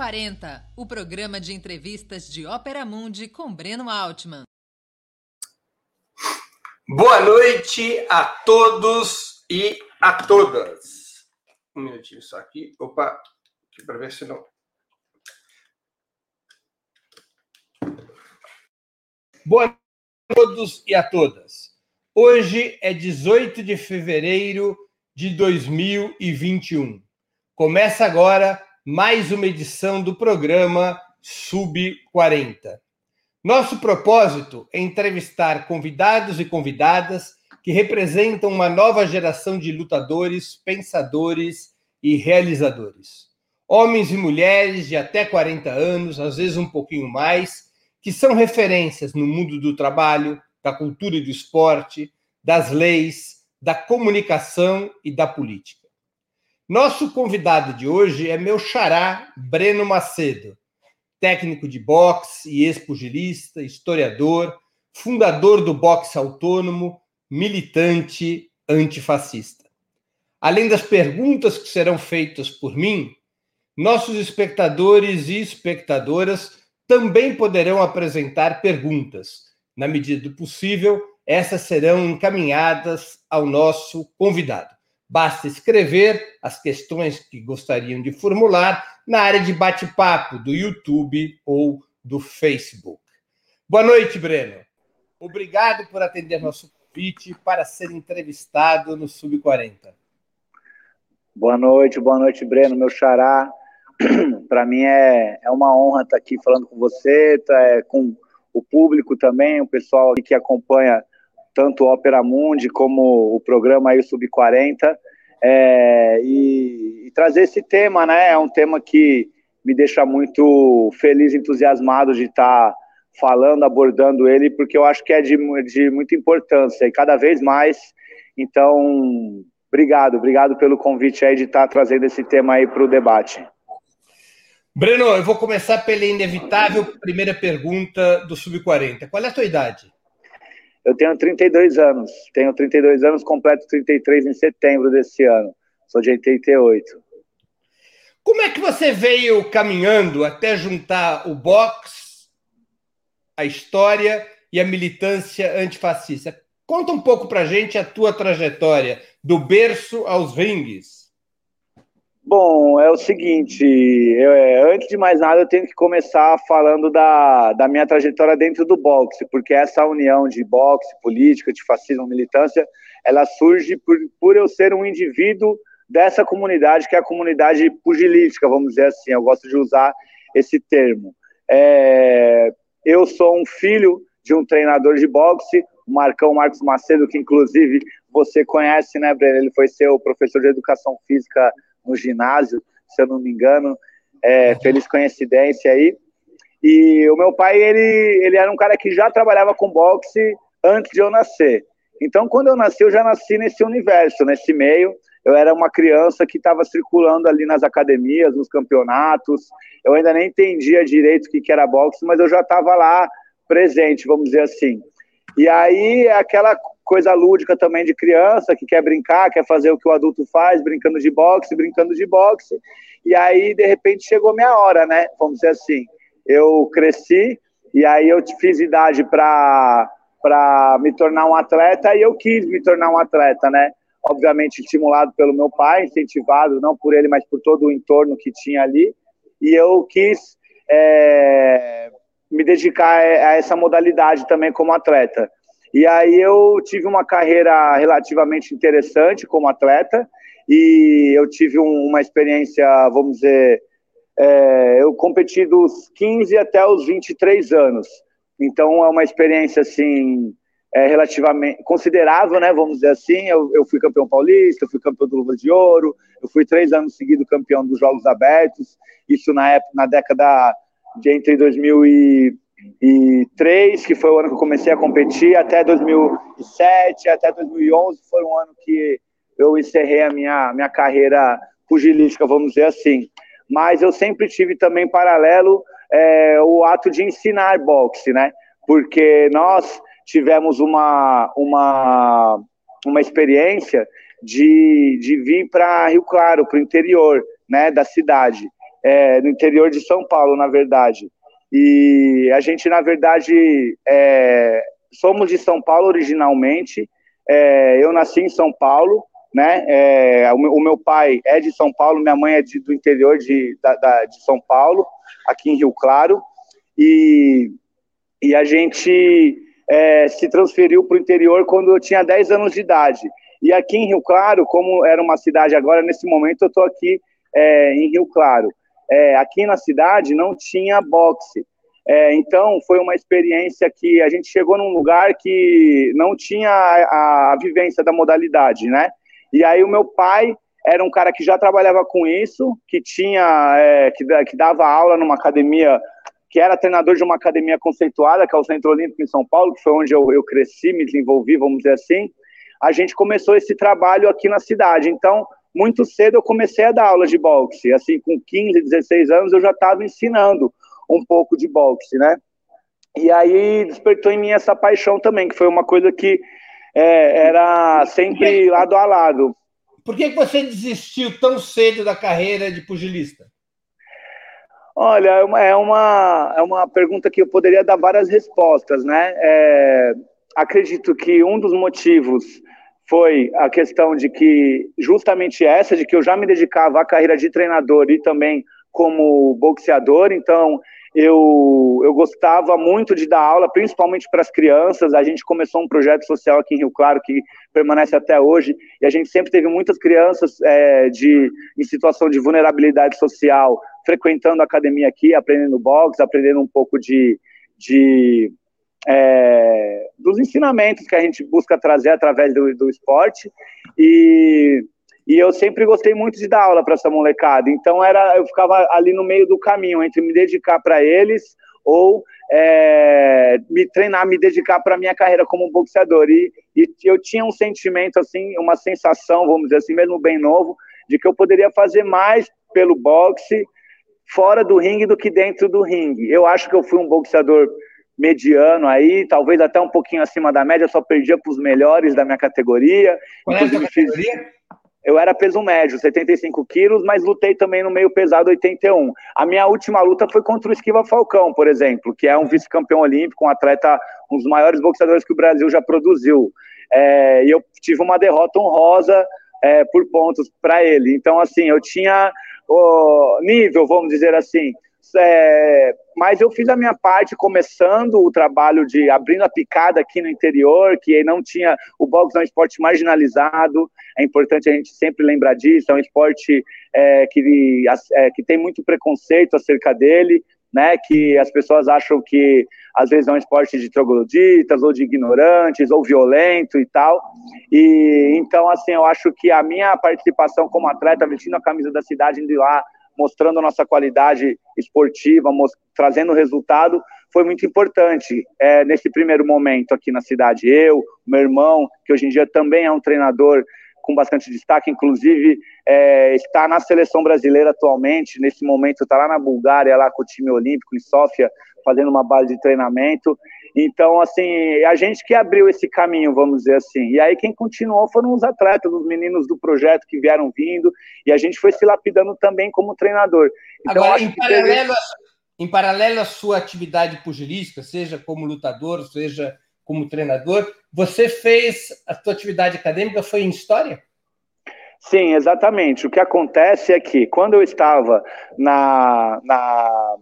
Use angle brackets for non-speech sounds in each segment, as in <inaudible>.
40, o programa de entrevistas de Ópera Mundi com Breno Altman. Boa noite a todos e a todas. Um minutinho só aqui. Opa, aqui para ver se não. Boa noite a todos e a todas. Hoje é 18 de fevereiro de 2021. Começa agora mais uma edição do programa Sub 40. Nosso propósito é entrevistar convidados e convidadas que representam uma nova geração de lutadores, pensadores e realizadores. Homens e mulheres de até 40 anos, às vezes um pouquinho mais, que são referências no mundo do trabalho, da cultura e do esporte, das leis, da comunicação e da política. Nosso convidado de hoje é meu xará, Breno Macedo, técnico de boxe e ex-pugilista, historiador, fundador do boxe autônomo, militante antifascista. Além das perguntas que serão feitas por mim, nossos espectadores e espectadoras também poderão apresentar perguntas. Na medida do possível, essas serão encaminhadas ao nosso convidado. Basta escrever as questões que gostariam de formular na área de bate-papo do YouTube ou do Facebook. Boa noite, Breno. Obrigado por atender nosso convite para ser entrevistado no Sub 40. Boa noite, boa noite, Breno, meu xará. <clears throat> Para mim é, é uma honra estar aqui falando com você, tá, é, com o público também, o pessoal que acompanha tanto o Opera Mundi como o programa aí Sub 40, é, e, e, trazer esse tema, né? É um tema que me deixa muito feliz, entusiasmado de estar tá falando, abordando ele, porque eu acho que é de, de muita importância e cada vez mais. Então, obrigado, obrigado pelo convite aí de estar tá trazendo esse tema aí para o debate. Breno, eu vou começar pela inevitável primeira pergunta do Sub-40. Qual é a tua idade? Eu tenho 32 anos. Tenho 32 anos, completo 33 em setembro desse ano. Sou de 88. Como é que você veio caminhando até juntar o boxe, a história e a militância antifascista? Conta um pouco pra gente a tua trajetória do berço aos ringues. Bom, é o seguinte, eu, é, antes de mais nada eu tenho que começar falando da, da minha trajetória dentro do boxe, porque essa união de boxe, política, de fascismo, militância, ela surge por, por eu ser um indivíduo dessa comunidade, que é a comunidade pugilística, vamos dizer assim, eu gosto de usar esse termo. É, eu sou um filho de um treinador de boxe, o Marcão Marcos Macedo, que inclusive você conhece, né, Breno? Ele foi seu professor de educação física no ginásio, se eu não me engano. É, feliz coincidência aí. E o meu pai, ele, ele era um cara que já trabalhava com boxe antes de eu nascer. Então, quando eu nasci, eu já nasci nesse universo, nesse meio. Eu era uma criança que estava circulando ali nas academias, nos campeonatos. Eu ainda nem entendia direito o que, que era boxe, mas eu já estava lá presente, vamos dizer assim. E aí, aquela coisa lúdica também de criança, que quer brincar, quer fazer o que o adulto faz, brincando de boxe, brincando de boxe. E aí, de repente, chegou minha hora, né? Vamos dizer assim. Eu cresci e aí eu fiz idade para para me tornar um atleta e eu quis me tornar um atleta, né? Obviamente estimulado pelo meu pai, incentivado não por ele, mas por todo o entorno que tinha ali. E eu quis é, me dedicar a essa modalidade também como atleta. E aí eu tive uma carreira relativamente interessante como atleta e eu tive um, uma experiência, vamos dizer, é, eu competi dos 15 até os 23 anos. Então é uma experiência assim é, relativamente considerável, né? Vamos dizer assim. Eu, eu fui campeão paulista, eu fui campeão do Luvas de Ouro, eu fui três anos seguidos campeão dos Jogos Abertos. Isso na época, na década de entre 2000 e 2003, que foi o ano que eu comecei a competir, até 2007, até 2011 foi um ano que eu encerrei a minha, minha carreira pugilística, vamos dizer assim. Mas eu sempre tive também paralelo é, o ato de ensinar boxe, né? Porque nós tivemos uma, uma, uma experiência de, de vir para Rio Claro, para o interior né, da cidade, é, no interior de São Paulo, na verdade. E a gente, na verdade, é, somos de São Paulo originalmente. É, eu nasci em São Paulo, né? É, o, meu, pai é de São Paulo, minha mãe é de, do interior de, da, da, de São Paulo, aqui em Rio Claro. E, e a gente é, se transferiu para o interior quando eu tinha 10 anos de idade. E aqui em Rio Claro, como era uma cidade agora, nesse momento eu estou aqui é, em Rio Claro é, aqui na cidade não tinha boxe. É, então, foi uma experiência que a gente chegou num lugar que não tinha a, a, vivência da modalidade, né? E aí o meu pai era um cara que já trabalhava com isso, que tinha, é, que, que dava aula numa academia, que era treinador de uma academia conceituada, que é o Centro Olímpico em São Paulo, que foi onde eu, eu cresci, me desenvolvi, vamos dizer assim. A gente começou esse trabalho aqui na cidade. Então, muito cedo eu comecei a dar aula de boxe. Assim, com 15, 16 anos eu já estava ensinando um pouco de boxe, né? E aí despertou em mim essa paixão também, que foi uma coisa que é, era sempre lado a lado. Por que você desistiu tão cedo da carreira de pugilista? Olha, é uma, é uma, é uma pergunta que eu poderia dar várias respostas, né? É, acredito que um dos motivos foi a questão de que, justamente essa, de que eu já me dedicava à carreira de treinador e também como boxeador, então eu, eu gostava muito de dar aula, principalmente para as crianças. A gente começou um projeto social aqui em Rio Claro que permanece até hoje, e a gente sempre teve muitas crianças é, de, em situação de vulnerabilidade social frequentando a academia aqui, aprendendo boxe, aprendendo um pouco de, de é, dos ensinamentos que a gente busca trazer através do, do esporte e, e eu sempre gostei muito de dar aula para essa molecada. Então era, eu ficava ali no meio do caminho entre me dedicar para eles ou é, me treinar, me dedicar para minha carreira como boxeador. E, e eu tinha um sentimento assim, uma sensação, vamos dizer assim, mesmo bem novo, de que eu poderia fazer mais pelo boxe fora do ringue do que dentro do ringue. Eu acho que eu fui um boxeador mediano aí, talvez até um pouquinho acima da média, só perdia para os melhores da minha categoria. Qual é a categoria? Eu era peso médio, 75 quilos, mas lutei também no meio pesado 81. A minha última luta foi contra o Esquiva Falcão, por exemplo, que é um vice-campeão olímpico, um atleta, um dos maiores boxeadores que o Brasil já produziu. É, e eu tive uma derrota honrosa é, por pontos para ele. Então, assim, eu tinha o nível, vamos dizer assim, é, mas eu fiz a minha parte começando o trabalho de abrindo a picada aqui no interior, que não tinha o boxe é um esporte marginalizado. É importante a gente sempre lembrar disso. É um esporte é, que, é, que tem muito preconceito acerca dele, né? Que as pessoas acham que às vezes é um esporte de trogloditas ou de ignorantes ou violento e tal. E então assim eu acho que a minha participação como atleta vestindo a camisa da cidade indo lá mostrando a nossa qualidade esportiva, trazendo resultado, foi muito importante é, nesse primeiro momento aqui na cidade. Eu, meu irmão, que hoje em dia também é um treinador com bastante destaque, inclusive é, está na seleção brasileira atualmente, nesse momento está lá na Bulgária, lá com o time olímpico, em Sófia, fazendo uma base de treinamento. Então, assim, a gente que abriu esse caminho, vamos dizer assim. E aí quem continuou foram os atletas, os meninos do projeto que vieram vindo, e a gente foi se lapidando também como treinador. Então, Agora, em paralelo, teve... em paralelo à sua atividade pugilística, seja como lutador, seja como treinador, você fez a sua atividade acadêmica foi em história? Sim, exatamente. O que acontece é que quando eu estava na, na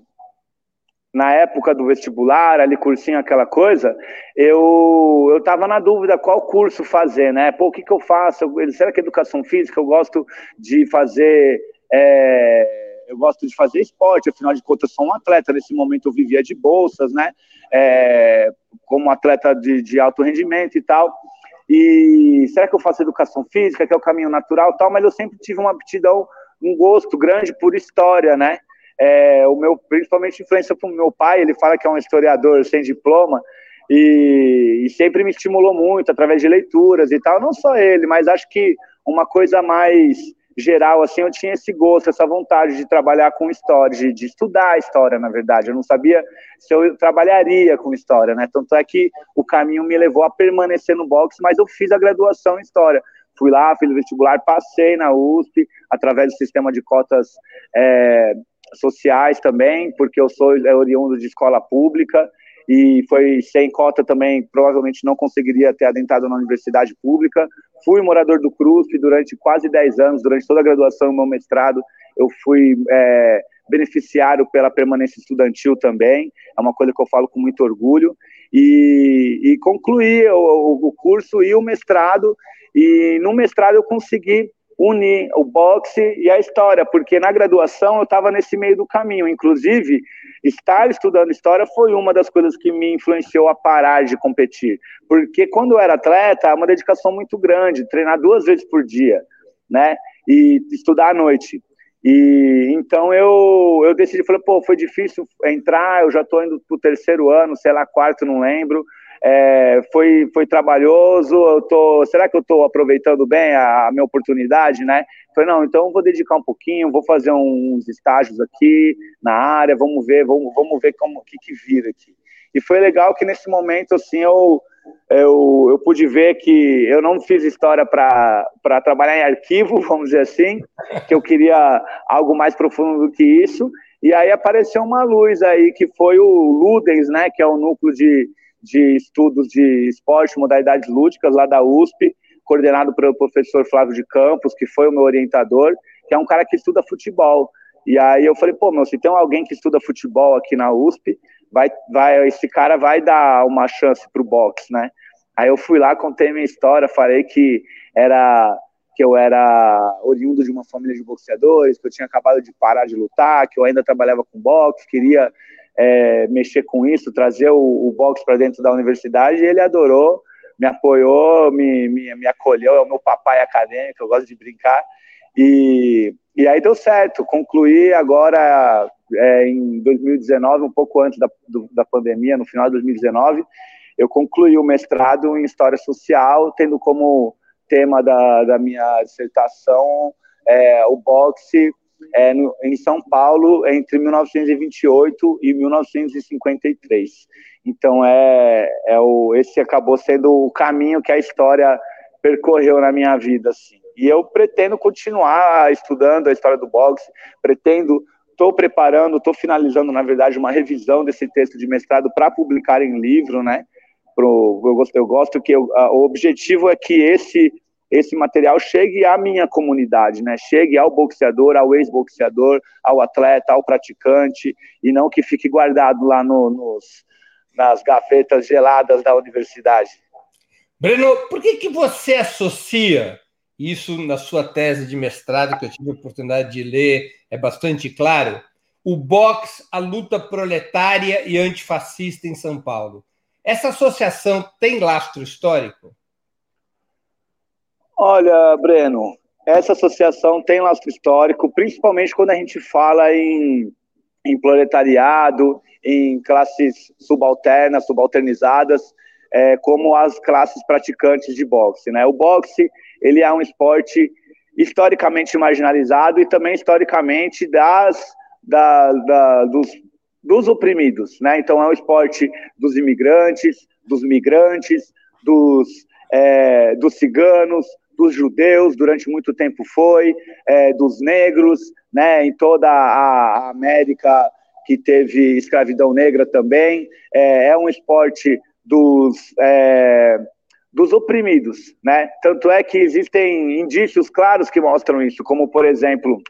na época do vestibular, ali cursinho, aquela coisa, eu eu estava na dúvida qual curso fazer, né? Pô, o que, que eu faço? Eu, será que é educação física? Eu gosto de fazer. É, eu gosto de fazer esporte, afinal de contas, eu sou um atleta. Nesse momento, eu vivia de bolsas, né? É, como atleta de, de alto rendimento e tal. E será que eu faço educação física, que é o caminho natural tal? Mas eu sempre tive uma aptidão, um gosto grande por história, né? É, o meu, principalmente influência para o meu pai, ele fala que é um historiador sem diploma, e, e, sempre me estimulou muito através de leituras e tal, não só ele, mas acho que uma coisa mais geral, assim, eu tinha esse gosto, essa vontade de trabalhar com história, de, de estudar história, na verdade, eu não sabia se eu trabalharia com história, né, tanto é que o caminho me levou a permanecer no boxe, mas eu fiz a graduação em história, fui lá, fiz o vestibular, passei na USP, através do sistema de cotas é, sociais também, porque eu sou é, oriundo de escola pública e foi sem cota também, provavelmente não conseguiria ter adentrado na universidade pública. Fui morador do CRUSP durante quase 10 anos, durante toda a graduação e meu mestrado, eu fui é, beneficiário pela permanência estudantil também, é uma coisa que eu falo com muito orgulho, e, e concluí o, o curso e o mestrado, e no mestrado eu consegui unir o boxe e a história, porque na graduação eu estava nesse meio do caminho. Inclusive, estar estudando história foi uma das coisas que me influenciou a parar de competir. Porque quando eu era atleta, é uma dedicação muito grande, treinar duas vezes por dia, né? E estudar à noite. E então eu, eu decidi, falei, pô, foi difícil entrar, eu já estou indo para o terceiro ano, sei lá, quarto, não lembro é, foi, foi trabalhoso, eu tô, será que eu estou aproveitando bem a, a, minha oportunidade, né? Falei, não, então vou dedicar um pouquinho, vou fazer uns estágios aqui na área, vamos ver, vamos, vamos ver como que, que vira aqui. E foi legal que nesse momento, assim, eu, eu, eu pude ver que eu não fiz história para trabalhar em arquivo, <laughs> vamos dizer assim, que eu queria algo mais profundo do que isso, e aí apareceu uma luz aí, que foi o Ludens, né, que é o núcleo de, de estudos de esporte, modalidades lúdicas lá da USP, coordenado pelo professor Flávio de Campos, que foi o meu orientador, que é um cara que estuda futebol. E aí eu falei, pô, meu, se tem alguém que estuda futebol aqui na USP, vai, vai, esse cara vai dar uma chance pro boxe, né? Aí eu fui lá, contei minha história, falei que era que eu era oriundo de uma família de boxeadores, que eu tinha acabado de parar de lutar, que eu ainda trabalhava com boxe, queria é, mexer com isso, trazer o, o boxe para dentro da universidade, e ele adorou, me apoiou, me, me, me acolheu, é o meu papai acadêmico, eu gosto de brincar, e, e aí deu certo, concluí agora é, em 2019, um pouco antes da, do, da pandemia, no final de 2019, eu concluí o mestrado em História Social, tendo como tema da, da minha dissertação é, o boxe é, no, em São Paulo entre 1928 e 1953. Então, é, é o, esse acabou sendo o caminho que a história percorreu na minha vida. Assim. E eu pretendo continuar estudando a história do boxe, pretendo, estou preparando, estou finalizando, na verdade, uma revisão desse texto de mestrado para publicar em livro, né? Pro, eu, gosto, eu gosto que eu, a, o objetivo é que esse esse material chegue à minha comunidade, né? Chegue ao boxeador, ao ex-boxeador, ao atleta, ao praticante, e não que fique guardado lá no, nos, nas gavetas geladas da universidade. Breno, por que, que você associa isso na sua tese de mestrado, que eu tive a oportunidade de ler, é bastante claro, o boxe, a luta proletária e antifascista em São Paulo. Essa associação tem lastro histórico? Olha, Breno, essa associação tem lastro histórico, principalmente quando a gente fala em, em proletariado, em classes subalternas, subalternizadas, é, como as classes praticantes de boxe. Né? O boxe ele é um esporte historicamente marginalizado e também historicamente das, da, da, dos, dos oprimidos. Né? Então é um esporte dos imigrantes, dos migrantes, dos, é, dos ciganos, dos judeus, durante muito tempo foi, é, dos negros, né, em toda a América que teve escravidão negra também. É, é um esporte dos, é, dos oprimidos, né? Tanto é que existem indícios claros que mostram isso, como, por exemplo,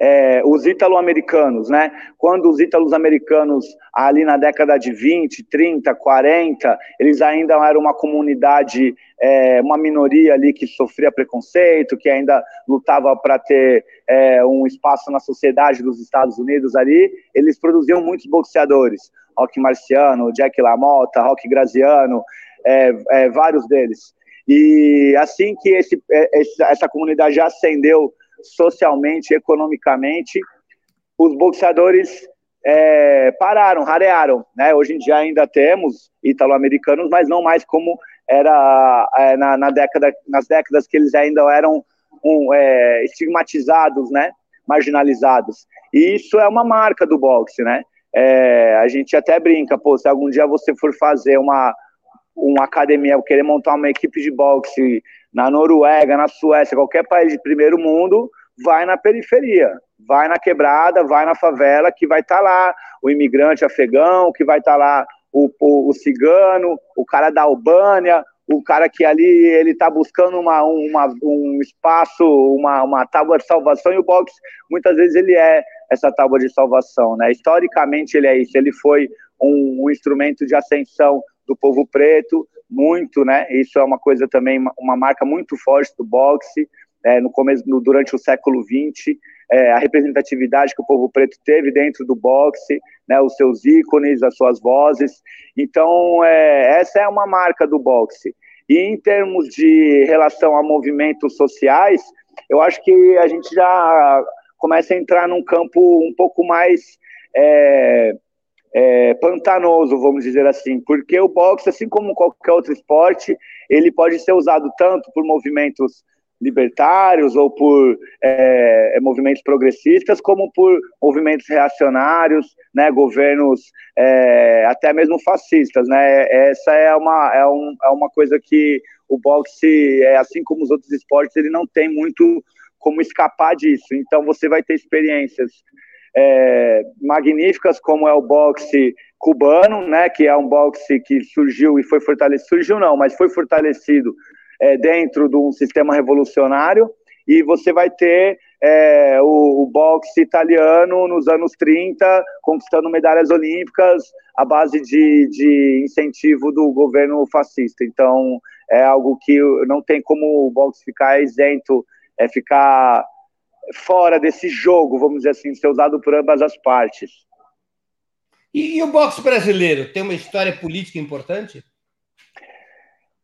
é, os ítalo-americanos, né? Quando os ítalos-americanos, ali na década de 20, 30, 40, eles ainda eram uma comunidade, é, uma minoria ali que sofria preconceito, que ainda lutava para ter é, um espaço na sociedade dos Estados Unidos ali, eles produziam muitos boxeadores. Rock Marciano, Jack LaMotta, Rock Graziano, é, é, vários deles. E assim que esse, é, essa comunidade já ascendeu socialmente, economicamente, os boxeadores é, pararam, rarearam. Né? Hoje em dia ainda temos italo-americanos, mas não mais como era é, na, na, década, nas décadas que eles ainda eram um, é, estigmatizados, né? marginalizados. E isso é uma marca do boxe, né? É, a gente até brinca, pô, se algum dia você for fazer uma, uma academia, querer montar uma equipe de boxe na Noruega, na Suécia, qualquer país de primeiro mundo, vai na periferia, vai na quebrada, vai na favela, que vai estar tá lá o imigrante afegão, que vai estar tá lá o, o, o, cigano, o cara da Albânia, o cara que ali ele está buscando uma, uma, um espaço, uma, uma tábua de salvação, e o boxe muitas vezes ele é essa tábua de salvação, né? Historicamente ele é isso, ele foi um, um instrumento de ascensão do povo preto, muito, né? Isso é uma coisa também, uma marca muito forte do boxe. É, no começo, no, durante o século XX, é, a representatividade que o povo preto teve dentro do boxe, né, os seus ícones, as suas vozes. Então, é, essa é uma marca do boxe. E em termos de relação a movimentos sociais, eu acho que a gente já começa a entrar num campo um pouco mais é, pantanoso, vamos dizer assim, porque o boxe, assim como qualquer outro esporte, ele pode ser usado tanto por movimentos libertários ou por é, é movimentos progressistas, como por movimentos reacionários, né, governos é, até mesmo fascistas, né? Essa é uma é, um, é uma coisa que o boxe, é, assim como os outros esportes, ele não tem muito como escapar disso. Então você vai ter experiências é, magníficas, como é o boxe cubano, né, que é um boxe que surgiu e foi fortalecido, surgiu não, mas foi fortalecido é, dentro de um sistema revolucionário, e você vai ter é, o, o, boxe italiano nos anos 30 conquistando medalhas olímpicas à base de, de incentivo do governo fascista. Então, é algo que não tem como o boxe ficar isento, é ficar fora desse jogo, vamos dizer assim, ser usado por ambas as partes. E, e, o boxe brasileiro tem uma história política importante?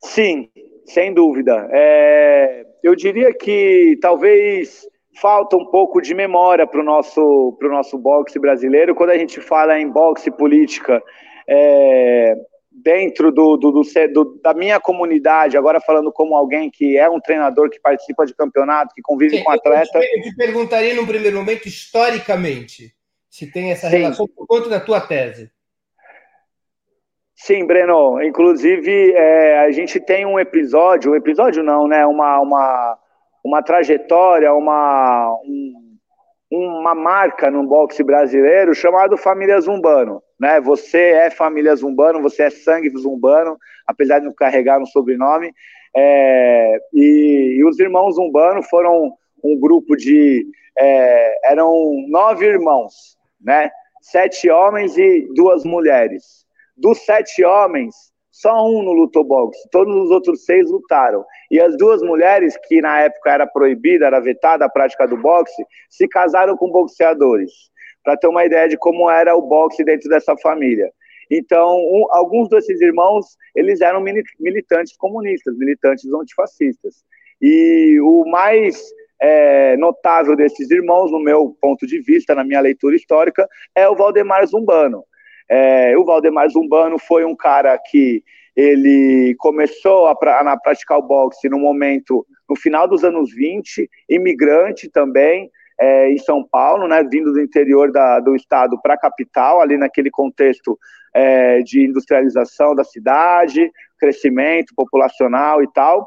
Sim, sem dúvida. É, eu diria que talvez falta um pouco de memória para o nosso, nosso boxe brasileiro. Quando a gente fala em boxe política, é, dentro do, do, do, do, da minha comunidade, agora falando como alguém que é um treinador que participa de campeonato, que convive Sim, com atleta. Eu te perguntaria num primeiro momento, historicamente, se tem essa Sim. relação por conta da tua tese. Sim, Breno. Inclusive, é, a gente tem um episódio, um episódio não, né? Uma, uma, uma trajetória, uma, um, uma marca no boxe brasileiro chamado Família Zumbano, né? Você é família Zumbano, você é sangue Zumbano, apesar de não carregar no sobrenome. É, e, e, os irmãos Zumbano foram um grupo de é, eram nove irmãos, né? Sete homens e duas mulheres. Dos sete homens, só um não lutou boxe, todos os outros seis lutaram. E as duas mulheres, que na época era proibida, era vetada a prática do boxe, se casaram com boxeadores, para ter uma ideia de como era o boxe dentro dessa família. Então, um, alguns desses irmãos, eles eram militantes comunistas, militantes antifascistas. E o mais é, notável desses irmãos, no meu ponto de vista, na minha leitura histórica, é o Valdemar Zumbano. É, o Valdemar Zumbano foi um cara que ele começou a, a, praticar o boxe no momento, no final dos anos 20, imigrante também, é, em São Paulo, né, vindo do interior da, do estado para a capital, ali naquele contexto é, de industrialização da cidade, crescimento populacional e tal.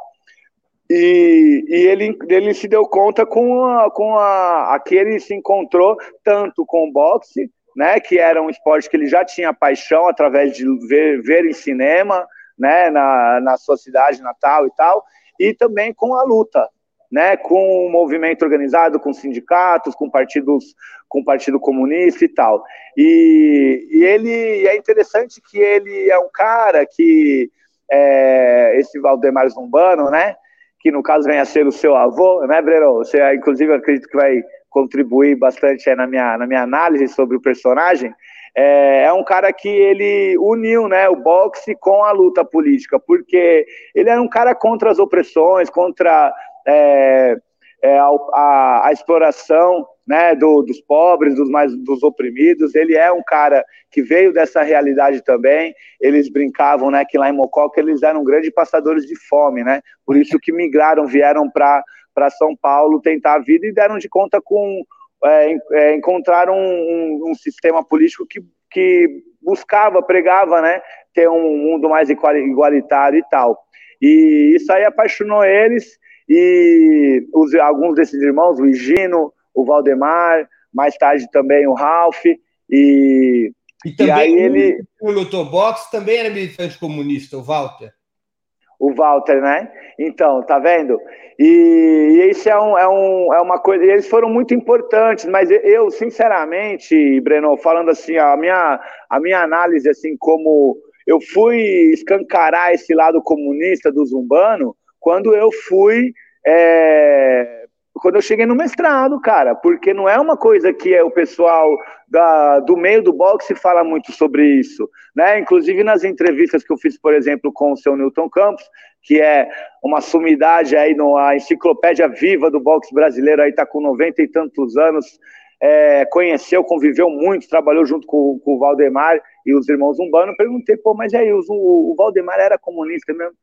E, e ele, ele se deu conta com, a, com a, a que ele se encontrou tanto com o boxe né, que era um esporte que ele já tinha paixão através de ver, ver em cinema, né, na, na sua cidade natal e tal, e também com a luta, né, com o movimento organizado, com sindicatos, com partidos, com Partido Comunista e tal. E, e ele é interessante que ele é um cara que é, esse Valdemar Zumbano, né, que no caso vem a ser o seu avô, né, Breno? Você, inclusive, acredito que vai contribuir bastante na minha, na minha análise sobre o personagem, é, é, um cara que ele uniu né, o boxe com a luta política, porque ele era um cara contra as opressões, contra é, é, a, a, a, exploração né, do, dos pobres, dos mais dos oprimidos. Ele é um cara que veio dessa realidade também. Eles brincavam né, que lá em Mococa eles eram grandes passadores de fome, né? Por isso que migraram, vieram para para São Paulo tentar a vida e deram de conta com é, é, encontraram um, um, um, sistema político que, que buscava, pregava, né, ter um mundo mais igualitário e tal. E isso aí apaixonou eles e os, alguns desses irmãos, o Higino, o Valdemar, mais tarde também o Ralph e e também e aí ele o lutou boxe também era militante comunista, o Walter o Walter, né? Então, tá vendo? E, e isso é, um, é, um, é uma coisa. Eles foram muito importantes, mas eu, sinceramente, Breno, falando assim, a minha, a minha análise, assim, como eu fui escancarar esse lado comunista do Zumbano quando eu fui é, quando eu cheguei no mestrado, cara, porque não é uma coisa que é o pessoal da, do meio do boxe fala muito sobre isso, né? Inclusive nas entrevistas que eu fiz, por exemplo, com o seu Newton Campos, que é uma sumidade aí na enciclopédia viva do boxe brasileiro, aí tá com 90 e tantos anos, é, conheceu, conviveu muito, trabalhou junto com, com, o Valdemar e os irmãos Umbano, perguntei, pô, mas aí, o, o Valdemar era comunista mesmo?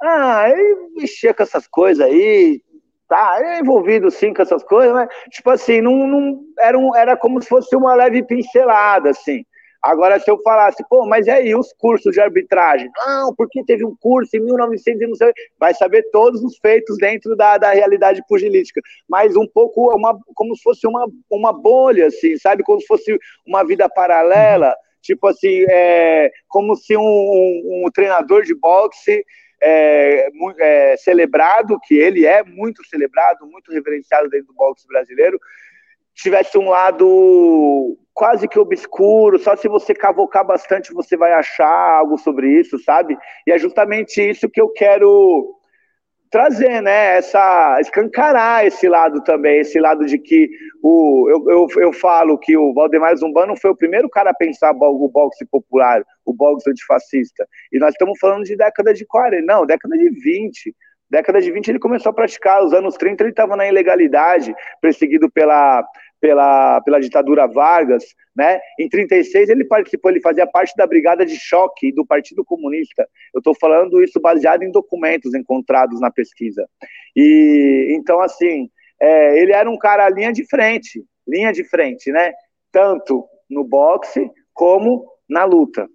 Ah, ele mexia com essas coisas aí, tá é envolvido sim com essas coisas, mas tipo assim, não, não era, um, era como se fosse uma leve pincelada, assim. Agora, se eu falasse, pô, mas e aí os cursos de arbitragem? Não, porque teve um curso em 1900 e não sei, vai saber todos os feitos dentro da, da realidade pugilística, mas um pouco uma, como se fosse uma, uma bolha, assim, sabe? Como se fosse uma vida paralela, tipo assim, é, como se um, um, um treinador de boxe é, é, celebrado, que ele é muito celebrado, muito reverenciado dentro do boxe brasileiro, tivesse um lado quase que obscuro, só se você cavocar bastante você vai achar algo sobre isso, sabe? E é justamente isso que eu quero trazer, né, essa, escancarar esse lado também, esse lado de que o, eu, eu, eu falo que o Valdemar Zumbano foi o primeiro cara a pensar o boxe popular, o boxe antifascista, e nós estamos falando de década de 40, não, década de 20, década de 20 ele começou a praticar, os anos 30 ele estava na ilegalidade, perseguido pela pela, pela ditadura Vargas, né? Em 36 ele participou, ele fazia parte da brigada de choque do Partido Comunista. Eu estou falando isso baseado em documentos encontrados na pesquisa. E então assim, é, ele era um cara linha de frente, linha de frente, né? Tanto no boxe como na luta.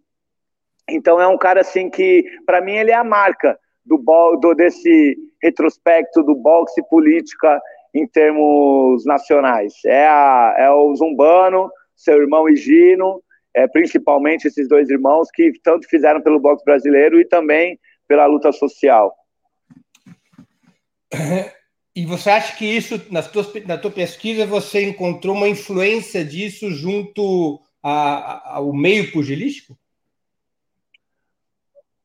Então é um cara assim que, para mim, ele é a marca do, do desse retrospecto do boxe política em termos nacionais. É, a, é o Zumbano, seu irmão Higino, é, principalmente esses dois irmãos que tanto fizeram pelo boxe brasileiro e também pela luta social. E você acha que isso, nas tuas, na tua pesquisa, você encontrou uma influência disso junto a, ao meio pugilístico?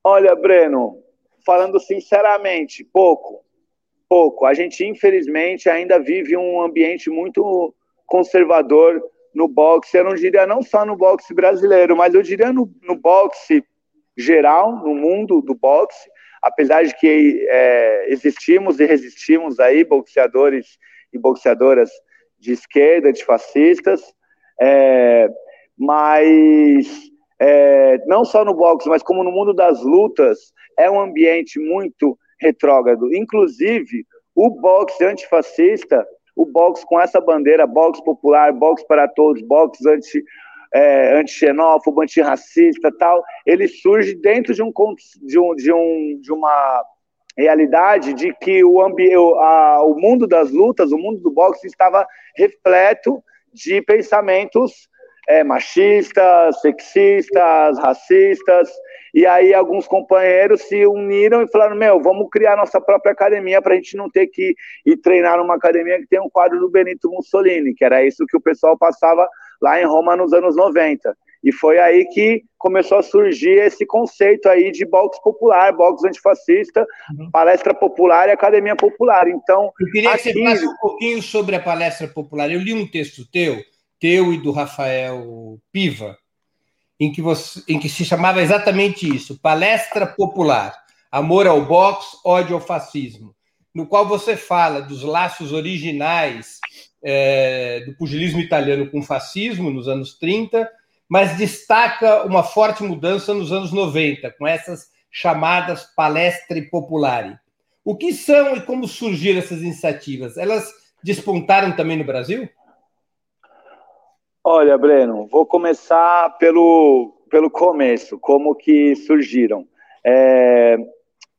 Olha, Breno, falando sinceramente, pouco. Pouco. A gente, infelizmente, ainda vive um ambiente muito conservador no boxe. Eu não diria não só no boxe brasileiro, mas eu diria no, no boxe geral, no mundo do boxe. Apesar de que é, existimos e resistimos aí, boxeadores e boxeadoras de esquerda, de fascistas, é, mas é, não só no boxe, mas como no mundo das lutas, é um ambiente muito retrógrado. Inclusive, o boxe antifascista, o boxe com essa bandeira, boxe popular, boxe para todos, boxe anti, é, anti-xenófobo, antirracista tal, ele surge dentro de, um, de, um, de, um, de uma realidade de que o, ambi a, o mundo das lutas, o mundo do boxe estava repleto de pensamentos é, machistas, sexistas, racistas. E aí alguns companheiros se uniram e falaram: Meu, vamos criar nossa própria academia para a gente não ter que ir treinar numa academia que tem um quadro do Benito Mussolini, que era isso que o pessoal passava lá em Roma nos anos 90. E foi aí que começou a surgir esse conceito aí de boxe popular, boxe antifascista, uhum. palestra popular e academia popular. Então, eu queria aqui... que você falasse um pouquinho sobre a palestra popular. Eu li um texto teu teu e do Rafael Piva, em que, você, em que se chamava exatamente isso: Palestra Popular, Amor ao Boxe, Ódio ao Fascismo, no qual você fala dos laços originais é, do pugilismo italiano com o fascismo nos anos 30, mas destaca uma forte mudança nos anos 90, com essas chamadas palestre populari. O que são e como surgiram essas iniciativas? Elas despontaram também no Brasil? Olha, Breno, vou começar pelo, pelo começo, como que surgiram. É,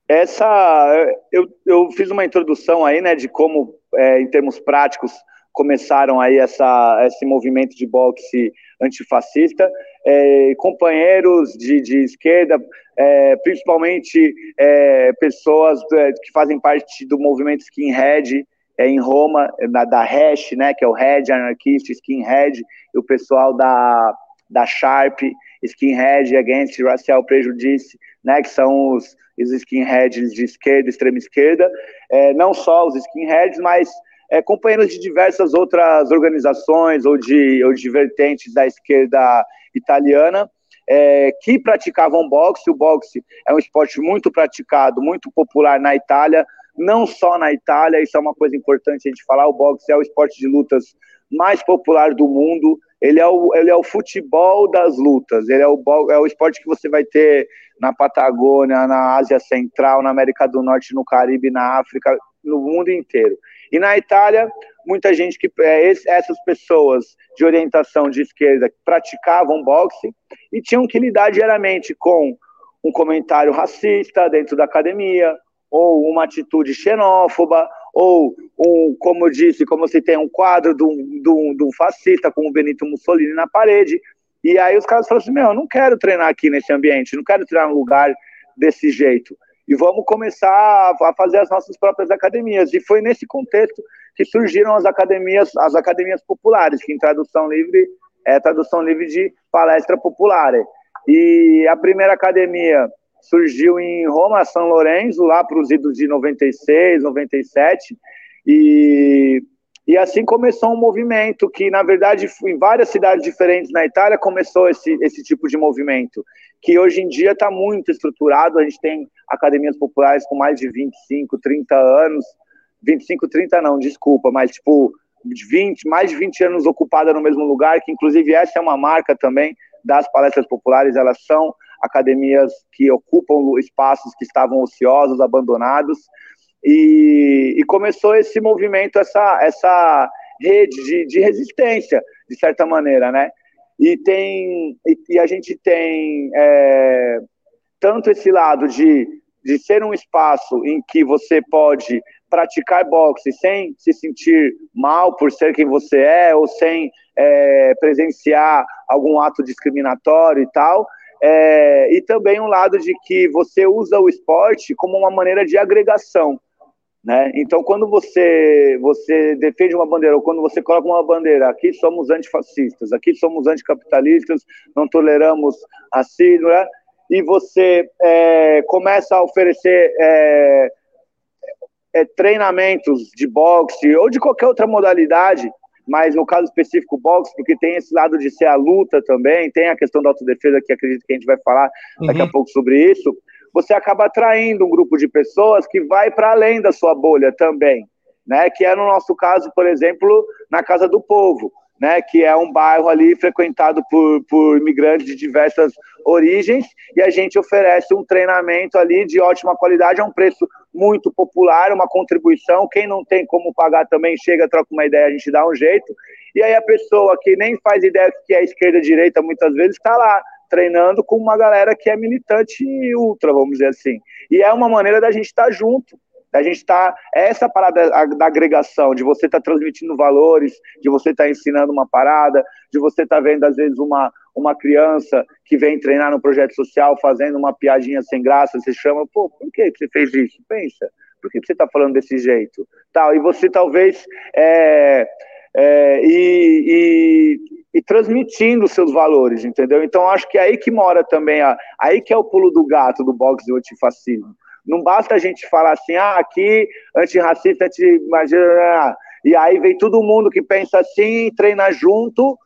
essa, eu, eu fiz uma introdução aí, né, de como, é, em termos práticos, começaram aí essa, esse movimento de boxe antifascista. É, companheiros de, de esquerda, é, principalmente é, pessoas é, que fazem parte do movimento skinhead, é, em Roma, na, da Hash, né, que é o Red Anarchist, Skinhead, e o pessoal da, da Sharp, Skinhead Against Racial Prejudice, né, que são os, os skinheads de esquerda, extrema esquerda, é, não só os skinheads, mas é, companheiros de diversas outras organizações ou de, ou de vertentes da esquerda italiana, é, que praticavam boxe. O boxe é um esporte muito praticado, muito popular na Itália, não só na Itália, isso é uma coisa importante a gente falar, o boxe é o esporte de lutas mais popular do mundo, ele é o, ele é o futebol das lutas, ele é o, é o esporte que você vai ter na Patagônia, na Ásia Central, na América do Norte, no Caribe, na África, no mundo inteiro. E na Itália, muita gente que é, essas pessoas de orientação de esquerda praticavam boxe e tinham que lidar diariamente com um comentário racista dentro da academia, ou uma atitude xenófoba, ou, um, como eu disse, como se tem um quadro de um, de, um, de um fascista como o Benito Mussolini na parede, e aí os caras falam assim, meu, eu não quero treinar aqui nesse ambiente, não quero treinar num lugar desse jeito. E vamos começar a fazer as nossas próprias academias. E foi nesse contexto que surgiram as academias, as academias populares, que em tradução livre é tradução livre de palestra popular. E a primeira academia surgiu em Roma, São Lourenço, lá para os idos de 96, 97, e, e assim começou um movimento que, na verdade, em várias cidades diferentes na Itália começou esse, esse tipo de movimento, que hoje em dia está muito estruturado, a gente tem academias populares com mais de 25, 30 anos, 25, 30 não, desculpa, mas tipo 20, mais de 20 anos ocupada no mesmo lugar, que inclusive essa é uma marca também das palestras populares, elas são academias que ocupam espaços que estavam ociosos, abandonados, e, e começou esse movimento, essa, essa rede de, de, resistência, de certa maneira, né? E, tem, e, e a gente tem é, tanto esse lado de, de ser um espaço em que você pode praticar boxe sem se sentir mal por ser quem você é ou sem é, presenciar algum ato discriminatório e tal. É, e também um lado de que você usa o esporte como uma maneira de agregação. Né? Então, quando você, você defende uma bandeira, ou quando você coloca uma bandeira, aqui somos antifascistas, aqui somos anticapitalistas, não toleramos racismo, né? e você é, começa a oferecer é, é, treinamentos de boxe ou de qualquer outra modalidade, mas no caso específico boxe, porque tem esse lado de ser a luta também, tem a questão da autodefesa que acredito que a gente vai falar daqui uhum. a pouco sobre isso, você acaba atraindo um grupo de pessoas que vai para além da sua bolha também, né? Que é no nosso caso, por exemplo, na Casa do Povo né, que é um bairro ali frequentado por, por imigrantes de diversas origens, e a gente oferece um treinamento ali de ótima qualidade, a um preço muito popular, uma contribuição. Quem não tem como pagar também chega, troca uma ideia, a gente dá um jeito. E aí a pessoa que nem faz ideia que é esquerda direita, muitas vezes, está lá treinando com uma galera que é militante ultra, vamos dizer assim. E é uma maneira da gente estar tá junto, a gente está é essa parada da agregação, de você estar tá transmitindo valores, de você estar tá ensinando uma parada, de você estar tá vendo às vezes uma, uma criança que vem treinar no projeto social fazendo uma piadinha sem graça, você chama, pô, por que você fez isso? Pensa, por que você está falando desse jeito? Tal, e você talvez é, é, e, e, e, transmitindo seus valores, entendeu? Então acho que é aí que mora também, a, aí que é o pulo do gato do boxe do antifascismo não basta a gente falar assim, ah, aqui, antirracista, anti imagina, e aí vem todo mundo que pensa assim, treina junto,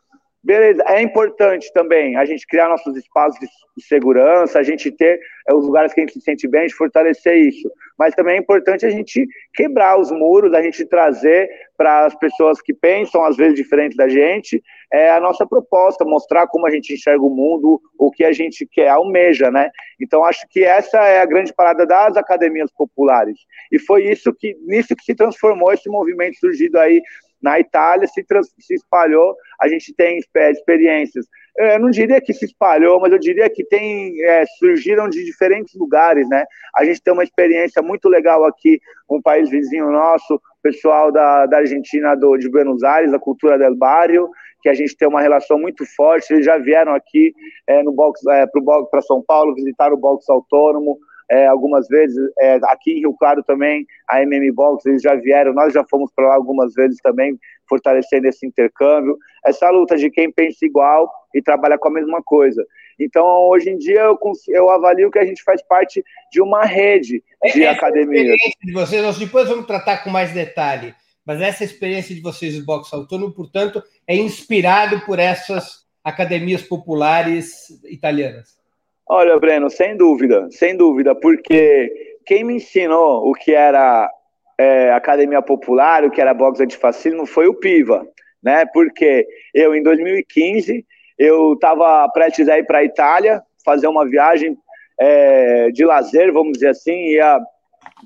Beleza, é importante também a gente criar nossos espaços de segurança, a gente ter é, os lugares que a gente se sente bem, de fortalecer isso. Mas também é importante a gente quebrar os muros, a gente trazer para as pessoas que pensam, às vezes, diferente da gente, é, a nossa proposta, mostrar como a gente enxerga o mundo, o que a gente quer, almeja, né? Então, acho que essa é a grande parada das academias populares. E foi isso que, nisso que se transformou esse movimento surgido aí na Itália se, se espalhou, a gente tem experiências. Eu não diria que se espalhou, mas eu diria que tem é, surgiram de diferentes lugares, né? A gente tem uma experiência muito legal aqui, um país vizinho nosso, pessoal da, da Argentina, do, de Buenos Aires, a cultura del barrio, que a gente tem uma relação muito forte. Eles já vieram aqui é, no box é, para São Paulo, visitar o box autônomo é, algumas vezes. É, aqui em Rio Claro também, a MM Box, eles já vieram, nós já fomos para lá algumas vezes também, fortalecendo esse intercâmbio. Essa luta de quem pensa igual e trabalha com a mesma coisa. Então, hoje em dia, eu, eu avalio que a gente faz parte de uma rede de essa academias. De vocês, nós depois vamos tratar com mais detalhe, mas essa experiência de vocês do boxe autônomo, portanto, é inspirado por essas academias populares italianas. Olha, Breno, sem dúvida, sem dúvida, porque quem me ensinou o que era é, academia popular, o que era boxe antifascismo, foi o Piva, né? Porque eu, em 2015, eu estava prestes a ir para a Itália, fazer uma viagem é, de lazer, vamos dizer assim, ia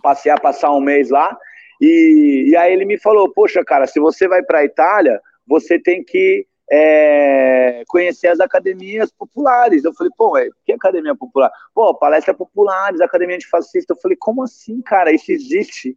passear, passar um mês lá, e, e aí ele me falou, poxa, cara, se você vai para a Itália, você tem que é, conhecer as academias populares. Eu falei, pô, é, que academia popular? Pô, palestra populares, academia de fascista. Eu falei, como assim, cara? Isso existe?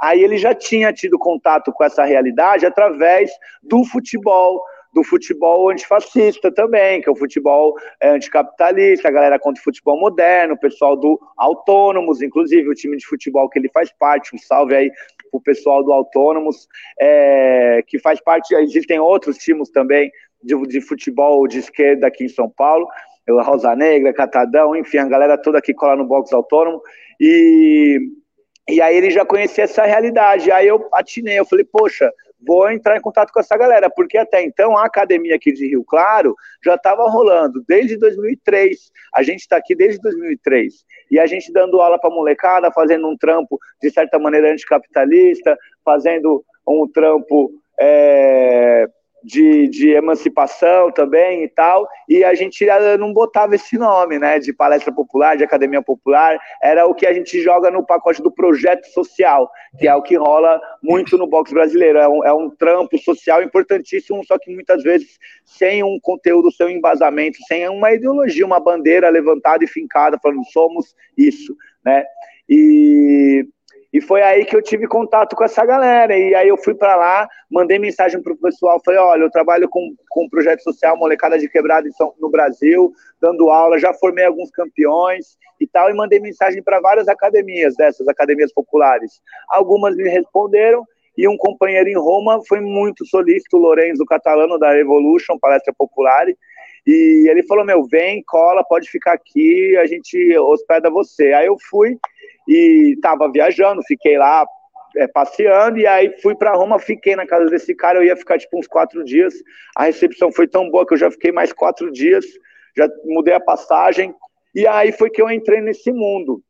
Aí ele já tinha tido contato com essa realidade através do futebol, do futebol antifascista também, que é o futebol é, anticapitalista, a galera contra o futebol moderno, o pessoal do Autônomos, inclusive o time de futebol que ele faz parte, um salve aí pro pessoal do Autônomos, é, que faz parte, existem outros times também de, de futebol de esquerda aqui em São Paulo, o Rosa Negra, Catadão, enfim, a galera toda aqui cola no box autônomo, e, e aí ele já conhecia essa realidade, aí eu atinei, eu falei, poxa, vou entrar em contato com essa galera, porque até então a academia aqui de Rio Claro já estava rolando desde 2003. A gente está aqui desde 2003 e a gente dando aula para molecada, fazendo um trampo de certa maneira anticapitalista, fazendo um trampo é, de, de emancipação também e tal, e a gente não botava esse nome, né, de palestra popular, de academia popular, era o que a gente joga no pacote do projeto social, que é o que rola muito no boxe brasileiro, é um, é um trampo social importantíssimo, só que muitas vezes sem um conteúdo, sem um embasamento, sem uma ideologia, uma bandeira levantada e fincada, falando somos isso, né, e E foi aí que eu tive contato com essa galera. E aí eu fui para lá, mandei mensagem pro pessoal, falei, olha, eu trabalho com, com um projeto social, molecada de quebrada no Brasil, dando aula, já formei alguns campeões e tal, e mandei mensagem para várias academias dessas, academias populares. Algumas me responderam, e um companheiro em Roma foi muito solícito, Lorenzo Catalano, da Revolution, palestra popular, e ele falou, meu, vem, cola, pode ficar aqui, a gente hospeda você. Aí eu fui e estava viajando, fiquei lá é, passeando, e aí fui para Roma, fiquei na casa desse cara, eu ia ficar tipo uns quatro dias, a recepção foi tão boa que eu já fiquei mais quatro dias, já mudei a passagem, e aí foi que eu entrei nesse mundo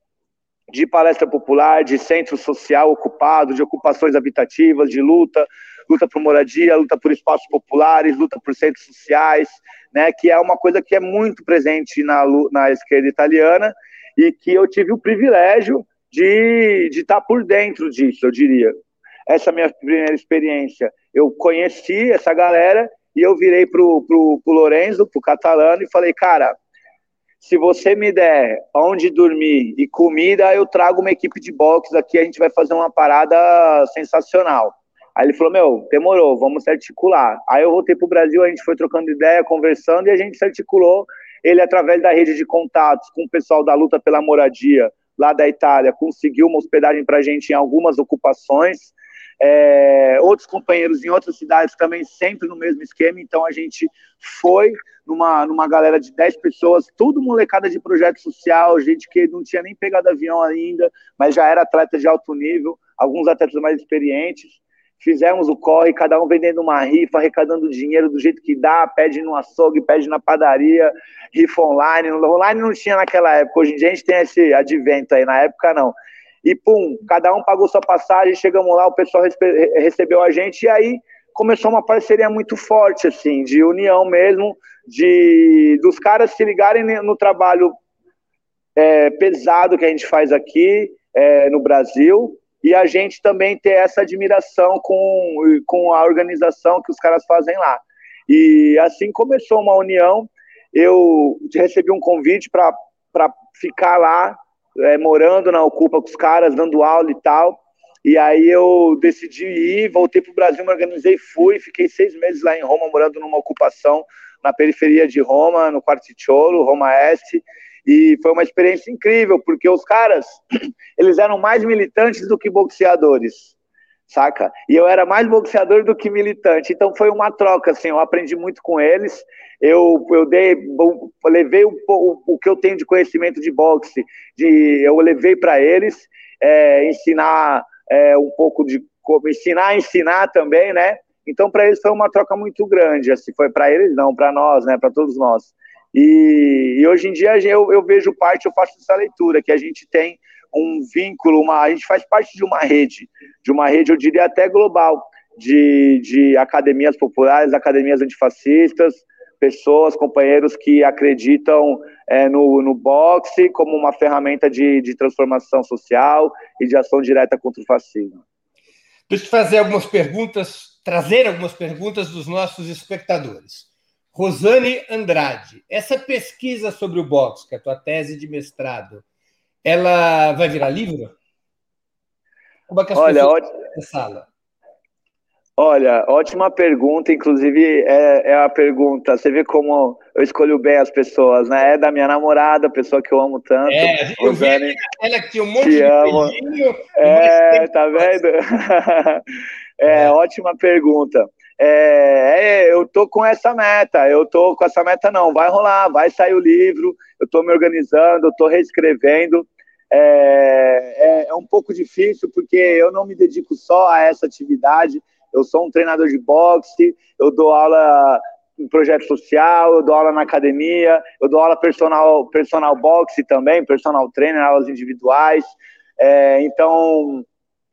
de palestra popular, de centro social ocupado, de ocupações habitativas, de luta, luta por moradia, luta por espaços populares, luta por centros sociais, né, que é uma coisa que é muito presente na, na esquerda italiana e que eu tive o privilégio de, estar por dentro disso, eu diria. Essa minha primeira experiência. Eu conheci essa galera e eu virei pro, pro, pro Lorenzo, pro Catalano, e falei, cara, se você me der onde dormir e comida, eu trago uma equipe de boxe aqui, a gente vai fazer uma parada sensacional. Aí ele falou, meu, demorou, vamos se articular. Aí eu voltei pro Brasil, a gente foi trocando ideia, conversando, e a gente se articulou, ele através da rede de contatos com o pessoal da luta pela moradia, lá da Itália, conseguiu uma hospedagem pra gente em algumas ocupações, é, outros companheiros em outras cidades também sempre no mesmo esquema, então a gente foi numa, numa galera de 10 pessoas, tudo molecada de projeto social, gente que não tinha nem pegado avião ainda, mas já era atleta de alto nível, alguns atletas mais experientes. Fizemos o corre, cada um vendendo uma rifa, arrecadando dinheiro do jeito que dá, pede no açougue, pede na padaria, rifa online. Online não tinha naquela época, hoje em dia a gente tem esse advento aí, na época não. E pum, cada um pagou sua passagem, chegamos lá, o pessoal recebeu a gente, e aí começou uma parceria muito forte, assim, de união mesmo, de dos caras se ligarem no trabalho é, pesado que a gente faz aqui é, no Brasil, e a gente também ter essa admiração com, com a organização que os caras fazem lá. E assim começou uma união, eu recebi um convite para ficar lá é, morando na Ocupa com os caras, dando aula e tal. E aí eu decidi ir, voltei para o Brasil, me organizei, fui, fiquei seis meses lá em Roma, morando numa ocupação na periferia de Roma, no Quarticciolo, Roma Este. E foi uma experiência incrível, porque os caras, <clears throat> eles eram mais militantes do que boxeadores saca? E eu era mais boxeador do que militante, então foi uma troca, assim, eu aprendi muito com eles, eu, eu dei, eu levei o, o, o que eu tenho de conhecimento de boxe, de, eu levei para eles, é, ensinar é, um pouco de como ensinar ensinar também, né? Então para eles foi uma troca muito grande, assim, foi para eles não, para nós, né? Para todos nós. E, e, hoje em dia eu, eu vejo parte, eu faço essa leitura que a gente tem um vínculo, uma, a gente faz parte de uma rede, de uma rede, eu diria até global, de, de academias populares, academias antifascistas, pessoas, companheiros que acreditam é, no, no boxe como uma ferramenta de, de transformação social e de ação direta contra o fascismo. Deixa eu fazer algumas perguntas, trazer algumas perguntas dos nossos espectadores. Rosane Andrade, essa pesquisa sobre o boxe, que é a tua tese de mestrado, ela vai virar livro? Como é que as Olha, pessoas sala? Olha, ótima pergunta. Inclusive, é, é a pergunta. Você vê como eu escolho bem as pessoas, né? É da minha namorada, pessoa que eu amo tanto. É, eu vi ela que tinha um monte de amo. É, tá vendo? <laughs> é, é, ótima pergunta. É, é, eu tô com essa meta, eu tô com essa meta não, vai rolar, vai sair o livro, eu tô me organizando, eu tô reescrevendo, é, é, é, um pouco difícil porque eu não me dedico só a essa atividade. Eu sou um treinador de boxe, eu dou aula em projeto social, eu dou aula na academia, eu dou aula personal, personal boxe também, personal trainer, aulas individuais. É, então,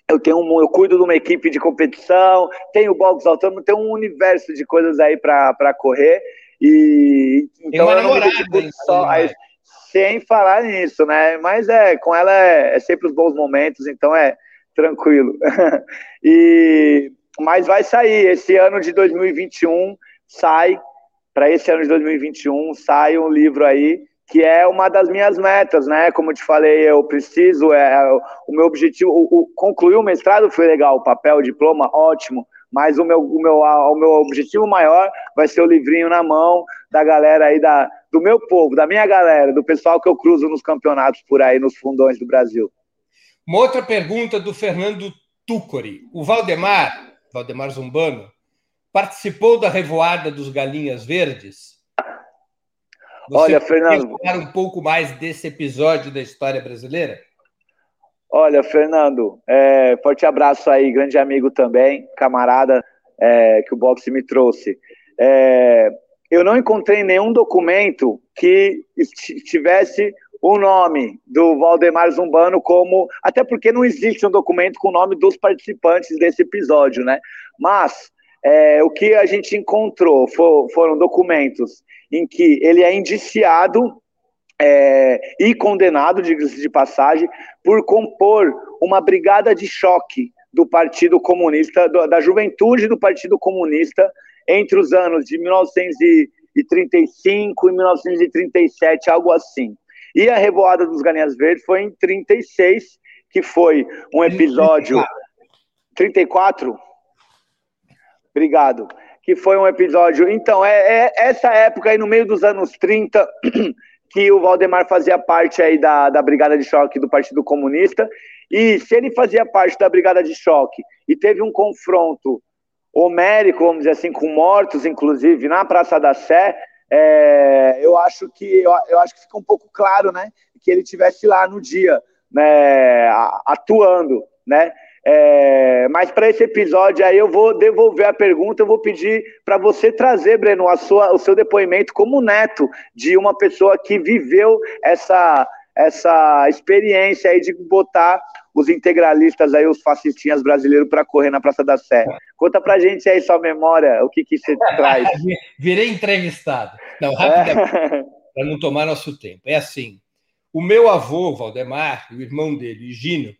eu tenho um, eu cuido de uma equipe de competição, tenho boxe autônomo, tenho um universo de coisas aí para correr. E então eu não me dedico só a isso sem falar nisso, né? Mas é, com ela é, é sempre os bons momentos, então é tranquilo. <laughs> e mas vai sair esse ano de 2021 sai para esse ano de 2021 sai um livro aí que é uma das minhas metas, né? Como eu te falei, eu preciso, é, o meu objetivo, o, o, concluir o mestrado foi legal, papel, diploma, ótimo, mas o meu, o, meu, o meu objetivo maior vai ser o livrinho na mão da galera aí, da, do meu povo, da minha galera, do pessoal que eu cruzo nos campeonatos por aí, nos fundões do Brasil. Uma outra pergunta do Fernando Tucori. O Valdemar, Valdemar Zumbano, participou da revoada dos Galinhas Verdes? Você Olha, Fernando. falar um pouco mais desse episódio da história brasileira? Olha, Fernando, é, forte abraço aí, grande amigo também, camarada é, que o boxe me trouxe. É, eu não encontrei nenhum documento que tivesse o nome do Valdemar Zumbano como. Até porque não existe um documento com o nome dos participantes desse episódio, né? Mas é, o que a gente encontrou for, foram documentos em que ele é indiciado é, e condenado, diga-se de passagem, por compor uma brigada de choque do Partido Comunista, do, da juventude do Partido Comunista, entre os anos de 1935 e 1937, algo assim. E a Revoada dos Galinhas Verdes foi em 36, que foi um episódio. 34? Obrigado. Que foi um episódio. Então, é, é essa época aí, no meio dos anos 30, <clears throat> que o Valdemar fazia parte aí da, da Brigada de Choque do Partido Comunista. E se ele fazia parte da Brigada de Choque e teve um confronto homérico, vamos dizer assim, com mortos, inclusive, na Praça da Sé, é, eu acho que eu, eu, acho que fica um pouco claro, né, que ele tivesse lá no dia, né, atuando, né. É, mas para esse episódio aí eu vou devolver a pergunta, eu vou pedir para você trazer, Breno, a sua, o seu depoimento como neto de uma pessoa que viveu essa essa experiência aí de botar os integralistas aí, os fascistinhas brasileiros para correr na Praça da Sé. Conta pra gente aí sua memória, o que que você <laughs> traz. Virei entrevistado. Não, rapidamente, <laughs> é. para não tomar nosso tempo. É assim, o meu avô, Valdemar, e o irmão dele, Gino,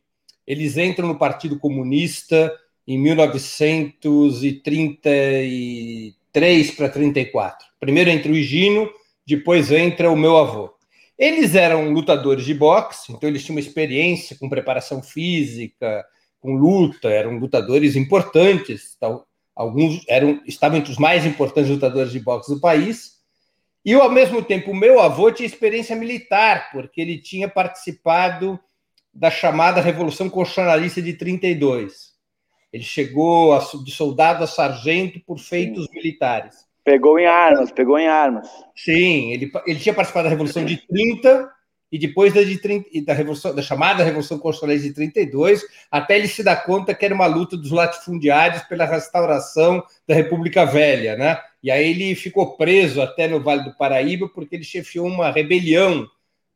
eles entram no Partido Comunista em 1933 para 34. Primeiro entra o Higino, depois entra o meu avô. Eles eram lutadores de boxe, então eles tinham experiência com preparação física, com luta, eram lutadores importantes, alguns eram estavam entre os mais importantes lutadores de boxe do país. E ao mesmo tempo, o meu avô tinha experiência militar, porque ele tinha participado da chamada Revolução Constitucionalista de 32. Ele chegou a, de soldado a sargento por feitos Sim. militares. Pegou em armas, pegou em armas. Sim, ele, ele tinha participado da Revolução de 30 e depois da, de 30, da, revolução, da chamada Revolução Constitucionalista de 32, até ele se dar conta que era uma luta dos latifundiários pela restauração da República Velha, né? E aí ele ficou preso até no Vale do Paraíba porque ele chefiou uma rebelião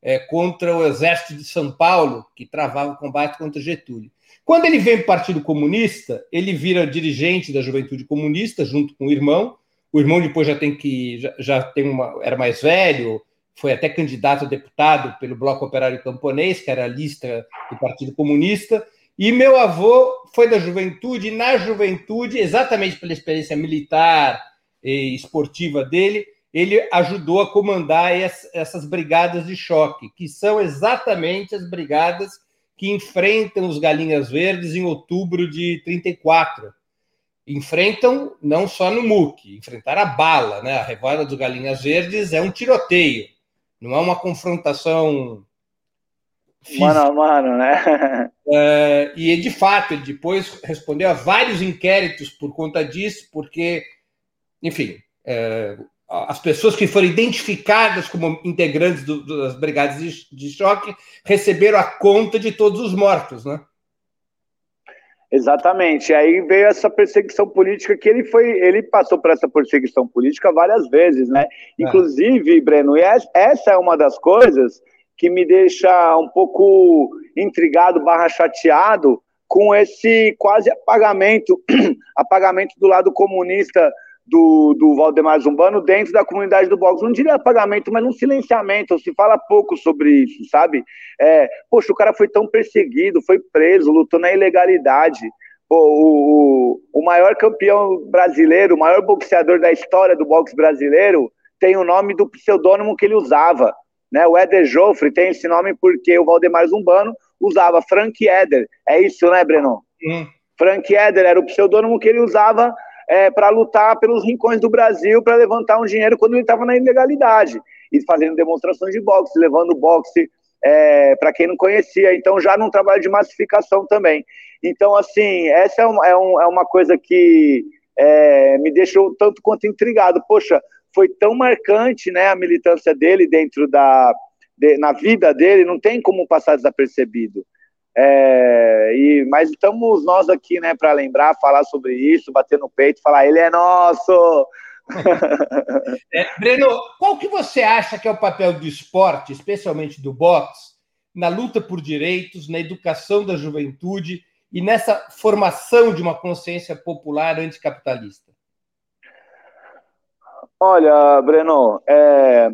é, contra o exército de São Paulo, que travava o combate contra Getúlio. Quando ele vem para o Partido Comunista, ele vira dirigente da Juventude Comunista, junto com o irmão. O irmão depois já tem que já, já tem uma era mais velho, foi até candidato a deputado pelo Bloco Operário Camponês, que era a lista do Partido Comunista. E meu avô foi da juventude, e na juventude, exatamente pela experiência militar e esportiva dele, ele ajudou a comandar essas brigadas de choque, que são exatamente as brigadas que enfrentam os Galinhas Verdes em outubro de 34. Enfrentam não só no MUC, enfrentar a bala, né? A revolta dos Galinhas Verdes é um tiroteio, não é uma confrontação física. mano a mano, né? <laughs> É, e de fato, ele depois respondeu a vários inquéritos por conta disso, porque, enfim, é, as pessoas que foram identificadas como integrantes do, das brigadas de, de, choque receberam a conta de todos os mortos, né? Exatamente. Aí veio essa perseguição política que ele foi, ele passou por essa perseguição política várias vezes, né? É. Inclusive, Breno, e essa é uma das coisas que me deixa um pouco intrigado, barra chateado com esse quase apagamento, <clears throat> apagamento do lado comunista do, do Valdemar Zumbano dentro da comunidade do boxe. Não diria apagamento, mas um silenciamento. Se fala pouco sobre isso, sabe? É, poxa, o cara foi tão perseguido, foi preso, lutou na ilegalidade. O, o, o maior campeão brasileiro, o maior boxeador da história do boxe brasileiro, tem o nome do pseudônimo que ele usava. né? O Éder Joffre tem esse nome porque o Valdemar Zumbano usava Frank Éder. É isso, né, Breno? Hum. Frank Éder era o pseudônimo que ele usava é, para lutar pelos rincões do Brasil, para levantar um dinheiro quando ele estava na ilegalidade. E fazendo demonstrações de boxe, levando boxe é, para quem não conhecia. Então, já num trabalho de massificação também. Então, assim, essa é, um, é, um, é uma coisa que é, me deixou tanto quanto intrigado. Poxa, foi tão marcante né, a militância dele dentro da. De, na vida dele, não tem como passar desapercebido. É, e, mas estamos nós aqui, né, para lembrar, falar sobre isso, bater no peito, falar ele é nosso. <laughs> é, Breno, qual que você acha que é o papel do esporte, especialmente do boxe, na luta por direitos, na educação da juventude e nessa formação de uma consciência popular anticapitalista? Olha, Breno, é,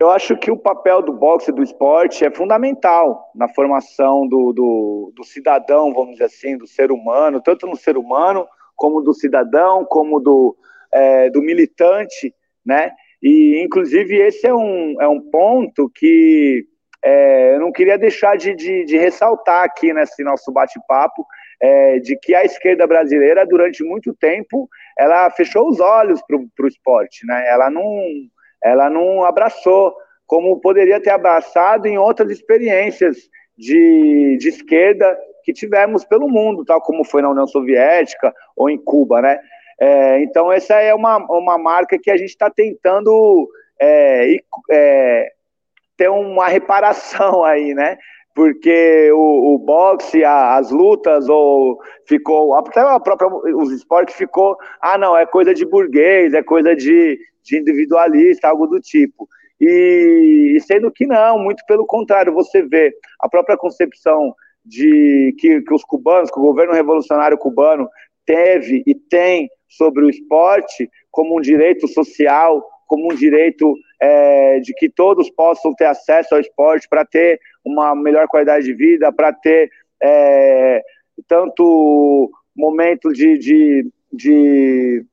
eu acho que o papel do boxe do esporte é fundamental na formação do, do, do, cidadão, vamos dizer assim, do ser humano, tanto no ser humano, como do cidadão, como do, é, do militante, né? E, inclusive, esse é um, é um ponto que é, eu não queria deixar de, de, de, ressaltar aqui nesse nosso bate-papo, é, de que a esquerda brasileira, durante muito tempo, ela fechou os olhos para o esporte, né? Ela não ela não abraçou, como poderia ter abraçado em outras experiências de, de esquerda que tivemos pelo mundo, tal como foi na União Soviética ou em Cuba, né? É, então essa é uma, uma marca que a gente está tentando é, é, ter uma reparação <laughs> aí, né? Porque o, o boxe, a, as lutas, ou ficou até a própria os esportes ficou, ah não, é coisa de burguês, é coisa de de individualista, algo do tipo. E, sendo que não, muito pelo contrário, você vê a própria concepção de que, que os cubanos, que o governo revolucionário cubano teve e tem sobre o esporte como um direito social, como um direito é, de que todos possam ter acesso ao esporte para ter uma melhor qualidade de vida, para ter é, tanto momento de, de, de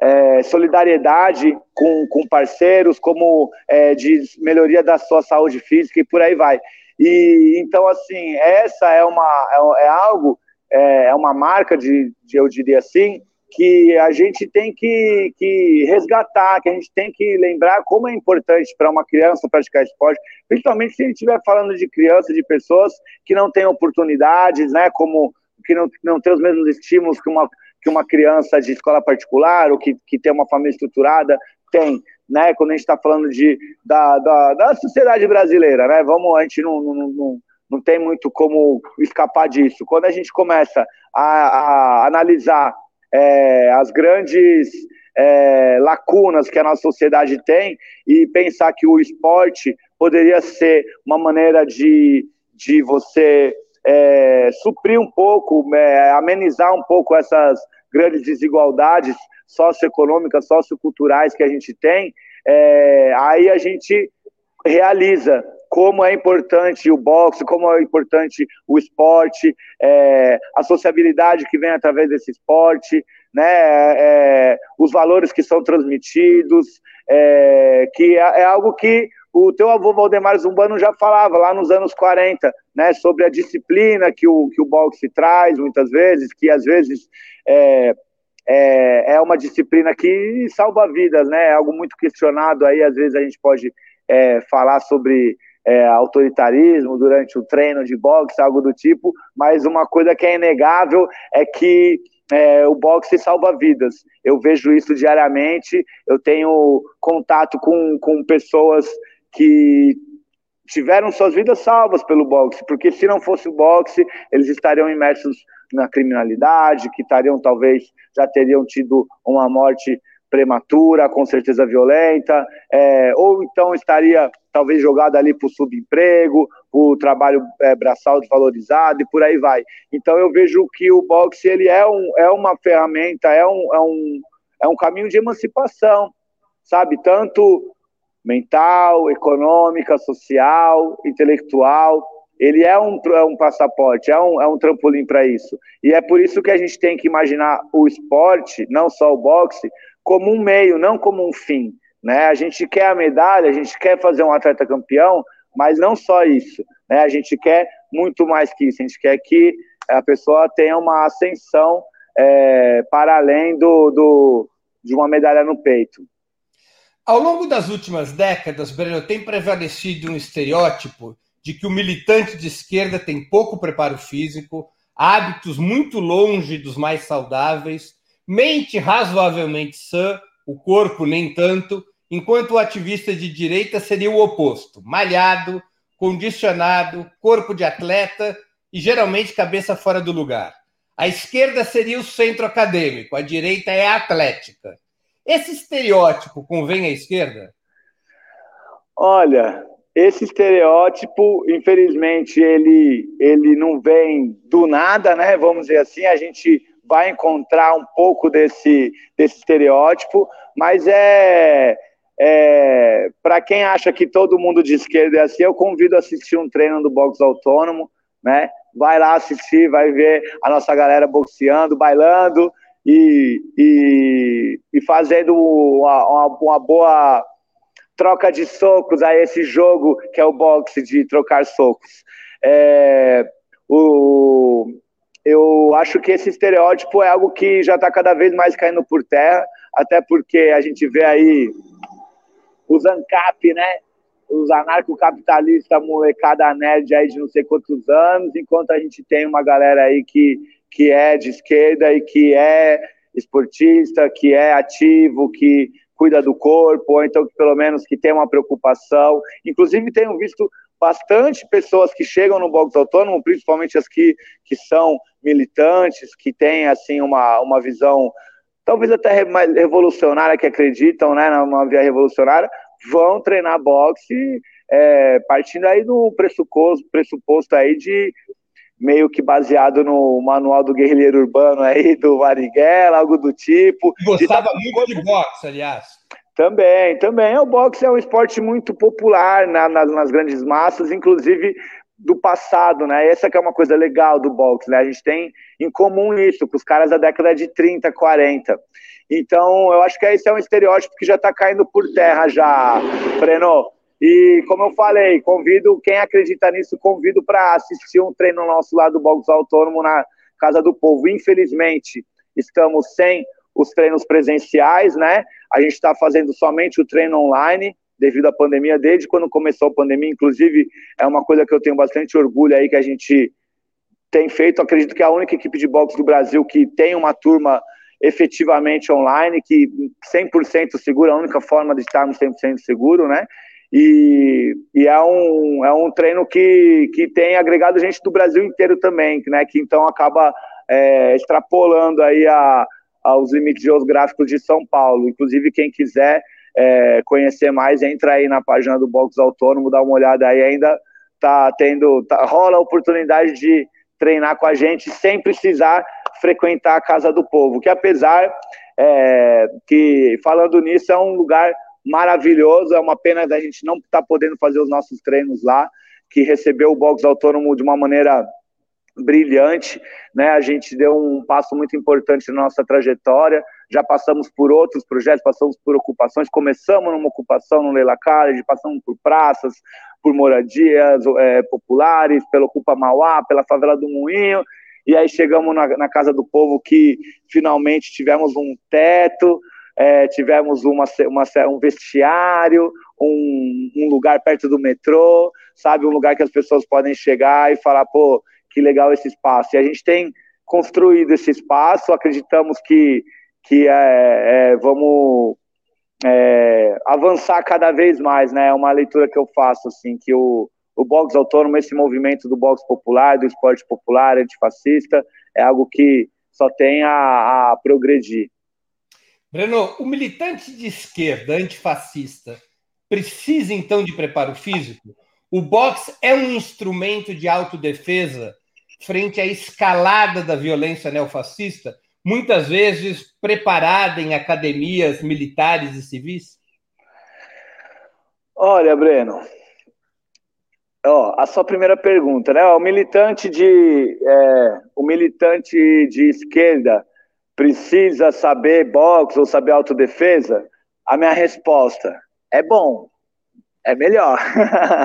é, solidariedade com, com parceiros, como é, de melhoria da sua saúde física e por aí vai. E então, assim, essa é uma é, é algo, é, é uma marca de, de, eu diria assim, que a gente tem que, que resgatar, que a gente tem que lembrar como é importante para uma criança praticar esporte, principalmente se a gente estiver falando de crianças, de pessoas que não têm oportunidades, né, como que não, não têm os mesmos estímulos que uma que uma criança de escola particular ou que, que tem uma família estruturada tem, né? Quando a gente está falando de, da, da, da, sociedade brasileira, né? Vamos, a gente não, não, não, não tem muito como escapar disso. Quando a gente começa a, a analisar é, as grandes é, lacunas que a nossa sociedade tem e pensar que o esporte poderia ser uma maneira de, de você é, suprir um pouco, é, amenizar um pouco essas grandes desigualdades socioeconômicas, socioculturais que a gente tem, é, aí a gente realiza como é importante o boxe, como é importante o esporte, é, a sociabilidade que vem através desse esporte, né, é, os valores que são transmitidos, é, que é, é, algo que o teu avô Valdemar Zumbano já falava lá nos anos 40, né, sobre a disciplina que o, que o boxe traz, muitas vezes, que às vezes é, é, é uma disciplina que salva vidas, né, é algo muito questionado aí, às vezes a gente pode é, falar sobre é, autoritarismo durante o treino de boxe, algo do tipo, mas uma coisa que é inegável é que é, o boxe salva vidas. Eu vejo isso diariamente, eu tenho contato com, com pessoas que tiveram suas vidas salvas pelo boxe, porque se não fosse o boxe, eles estariam imersos na criminalidade, que estariam talvez já teriam tido uma morte prematura, com certeza violenta, é, ou então estaria talvez jogado ali para o subemprego, o trabalho é, braçal desvalorizado e por aí vai. Então eu vejo que o boxe ele é, um, é uma ferramenta, é um, é, um, é um caminho de emancipação, sabe? Tanto mental, econômica, social, intelectual. Ele é um, é um passaporte, é um, é um trampolim para isso. E é por isso que a gente tem que imaginar o esporte, não só o boxe, como um meio, não como um fim. Né? A gente quer a medalha, a gente quer fazer um atleta campeão, mas não só isso, né? A gente quer muito mais que isso, a gente quer que a pessoa tenha uma ascensão é, para além do, do, de uma medalha no peito. Ao longo das últimas décadas, Breno, tem prevalecido um estereótipo de que o militante de esquerda tem pouco preparo físico, hábitos muito longe dos mais saudáveis, mente razoavelmente sã, o corpo nem tanto, enquanto o ativista de direita seria o oposto: malhado, condicionado, corpo de atleta e geralmente cabeça fora do lugar. A esquerda seria o centro acadêmico, a direita é a atlética. Esse estereótipo convém à esquerda? Olha, esse estereótipo, infelizmente, ele, ele não vem do nada, né? Vamos dizer assim, a gente vai encontrar um pouco desse, desse estereótipo, mas é, é para quem acha que todo mundo de esquerda é assim, eu convido a assistir um treino do boxe autônomo, né? Vai lá assistir, vai ver a nossa galera boxeando, bailando e, e, e fazendo uma, uma, uma boa troca de socos a esse jogo que é o boxe de trocar socos. É, o, eu acho que esse estereótipo é algo que já está cada vez mais caindo por terra, até porque a gente vê aí os ANCAP, né? Os anarcocapitalistas, molecada nerd aí de não sei quantos anos, enquanto a gente tem uma galera aí que, que é de esquerda e que é esportista, que é ativo, que cuida do corpo, ou então pelo menos que tem uma preocupação. Inclusive, tenho visto bastante pessoas que chegam no boxe autônomo, principalmente as que, que são militantes, que têm assim uma, uma visão talvez até mais revolucionária, que acreditam né, numa via revolucionária, vão treinar boxe é, partindo aí do pressuposto, pressuposto aí de meio que baseado no manual do guerrilheiro urbano aí, do Marighella, algo do tipo. Gostava de... muito de boxe, aliás. Também, também. O boxe é um esporte muito popular na, nas, nas, grandes massas, inclusive do passado, né? Essa que é uma coisa legal do boxe, né? A gente tem em comum isso com os caras da década de 30, 40. Então, eu acho que esse é um estereótipo que já está caindo por terra já, Freno. E como eu falei, convido quem acredita nisso, convido para assistir um treino nosso lá do Box Autônomo na Casa do Povo. Infelizmente, estamos sem os treinos presenciais, né? A gente está fazendo somente o treino online devido à pandemia, desde quando começou a pandemia, inclusive é uma coisa que eu tenho bastante orgulho aí que a gente tem feito, acredito que é a única equipe de boxe do Brasil que tem uma turma efetivamente online, que 100% segura, a única forma de estarmos 100% seguro, né? E, e, é, um, é um treino que, que tem agregado gente do Brasil inteiro também, né? Que então acaba é, extrapolando aí a, aos limites geográficos de São Paulo. Inclusive, quem quiser é, conhecer mais, entra aí na página do Box Autônomo, dá uma olhada aí, ainda tá tendo, tá, rola a oportunidade de treinar com a gente sem precisar frequentar a Casa do Povo, que apesar é, que, falando nisso, é um lugar maravilhoso. É uma pena da gente não estar tá podendo fazer os nossos treinos lá, que recebeu o box autônomo de uma maneira brilhante, né? A gente deu um passo muito importante na nossa trajetória. Já passamos por outros projetos, passamos por ocupações. Começamos numa ocupação no Leila College, passamos por praças, por moradias é, populares, pela Ocupa Mauá, pela favela do Moinho. E aí chegamos na, na Casa do Povo que finalmente tivemos um teto, é, tivemos uma, uma, um vestiário, um, um, lugar perto do metrô, sabe? Um lugar que as pessoas podem chegar e falar, pô, que legal esse espaço. E a gente tem construído esse espaço, acreditamos que, que é, é, vamos é, avançar cada vez mais, né? É uma leitura que eu faço, assim, que o, o boxe autônomo, esse movimento do boxe popular, do esporte popular, antifascista, é algo que só tem a, a progredir. Breno, o militante de esquerda antifascista precisa então de preparo físico? O boxe é um instrumento de autodefesa frente à escalada da violência neofascista, muitas vezes preparada em academias militares e civis? Olha, Breno, ó, a sua primeira pergunta, né? O militante de, é, o militante de esquerda precisa saber boxe ou saber autodefesa? A minha resposta é bom, é melhor,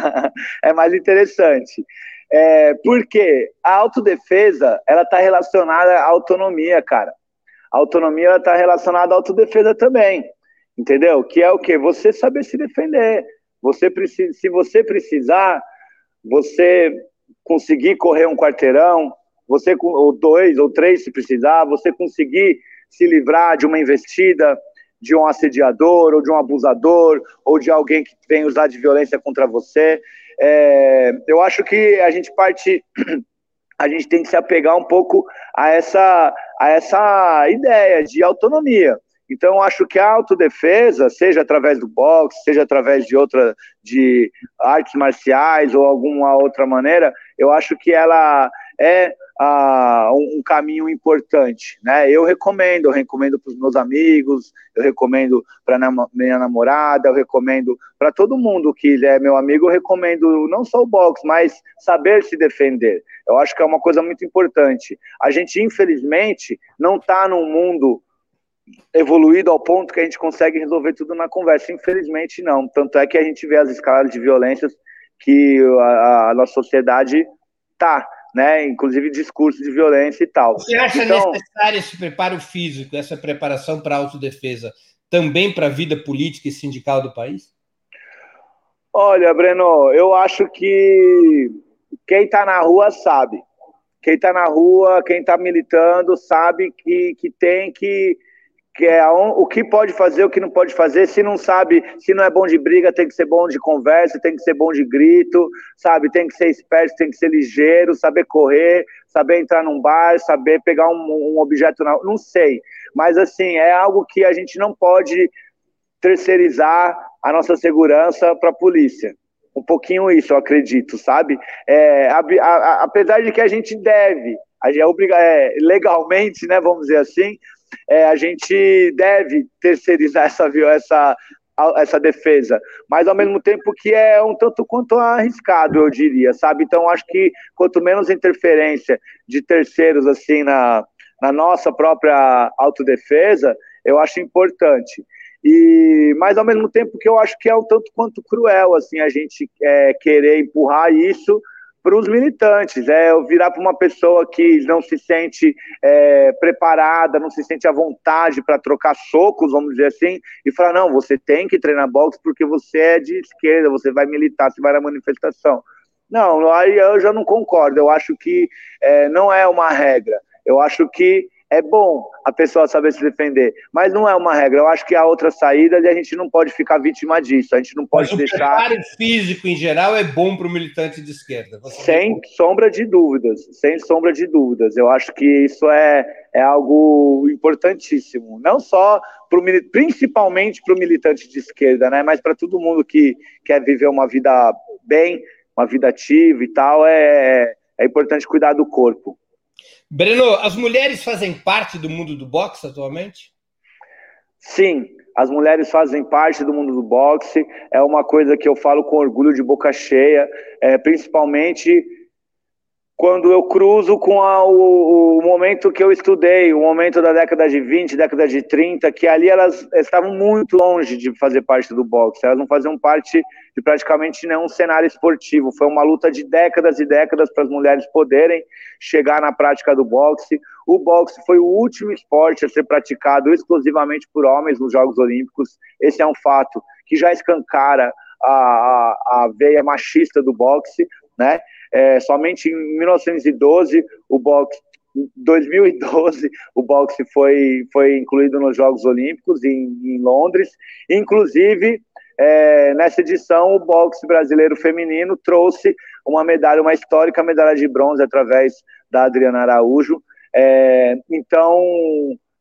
<laughs> é mais interessante. É, porque a autodefesa, ela está relacionada à autonomia, cara. A autonomia está relacionada à autodefesa também, entendeu? Que é o quê? Você saber se defender. Você precisa, se você precisar, você conseguir correr um quarteirão, você ou dois ou três se precisar, você conseguir se livrar de uma investida, de um assediador ou de um abusador ou de alguém que vem usar de violência contra você. É, eu acho que a gente parte, a gente tem que se apegar um pouco a essa, a essa ideia de autonomia. Então, acho que a autodefesa, seja através do boxe, seja através de outra, de artes marciais ou alguma outra maneira, eu acho que ela é uh, um, caminho importante, né? Eu recomendo, eu recomendo para os meus amigos, eu recomendo para minha namorada, eu recomendo para todo mundo que é meu amigo, eu recomendo não só o boxe, mas saber se defender. Eu acho que é uma coisa muito importante. A gente, infelizmente, não está num mundo evoluído ao ponto que a gente consegue resolver tudo na conversa. Infelizmente, não. Tanto é que a gente vê as escalas de violências que a, a nossa sociedade tá né? Inclusive discurso de violência e tal. Você acha então, necessário esse preparo físico, essa preparação para autodefesa, também para a vida política e sindical do país? Olha, Breno, eu acho que quem está na rua sabe. Quem está na rua, quem está militando, sabe que, que tem que que é o que pode fazer, o que não pode fazer. Se não sabe, se não é bom de briga, tem que ser bom de conversa, tem que ser bom de grito, sabe? Tem que ser esperto, tem que ser ligeiro, saber correr, saber entrar num bar, saber pegar um, um objeto. Na... Não sei, mas assim é algo que a gente não pode terceirizar a nossa segurança para a polícia. Um pouquinho isso, eu acredito, sabe? É, a, a, apesar de que a gente deve, a é, é legalmente, né? Vamos dizer assim é, a gente deve terceirizar essa, essa, essa defesa, mas ao mesmo tempo que é um tanto quanto arriscado, eu diria, sabe? Então acho que quanto menos interferência de terceiros assim na, na nossa própria autodefesa, eu acho importante. E, mas ao mesmo tempo que eu acho que é um tanto quanto cruel assim a gente é, querer empurrar isso para os militantes, é eu virar para uma pessoa que não se sente é, preparada, não se sente à vontade para trocar socos, vamos dizer assim, e falar, não, você tem que treinar boxe porque você é de esquerda, você vai militar, você vai na manifestação. Não, aí eu já não concordo, eu acho que é, não é uma regra, eu acho que é bom a pessoa saber se defender, mas não é uma regra. Eu acho que há outra saída e a gente não pode ficar vítima disso. A gente não pode mas deixar. O preparo físico em geral é bom para o militante de esquerda. Você sem sombra de dúvidas, sem sombra de dúvidas. Eu acho que isso é, é algo importantíssimo, não só pro, principalmente para o militante de esquerda, né? Mas para todo mundo que quer viver uma vida bem, uma vida ativa e tal, é, é importante cuidar do corpo. Breno, as mulheres fazem parte do mundo do boxe atualmente? Sim, as mulheres fazem parte do mundo do boxe. É uma coisa que eu falo com orgulho de boca cheia, é, principalmente quando eu cruzo com a, o, o, momento que eu estudei, o momento da década de 20, década de 30, que ali elas estavam muito longe de fazer parte do boxe, elas não faziam parte de praticamente nenhum cenário esportivo. Foi uma luta de décadas e décadas para as mulheres poderem chegar na prática do boxe. O boxe foi o último esporte a ser praticado exclusivamente por homens nos Jogos Olímpicos. Esse é um fato que já escancara a, a, a veia machista do boxe, né? É, somente em 1912 o boxe 2012 o boxe foi, foi incluído nos Jogos Olímpicos em, em Londres. Inclusive, é, nessa edição, o boxe brasileiro feminino trouxe uma medalha, uma histórica medalha de bronze através da Adriana Araújo. É, então,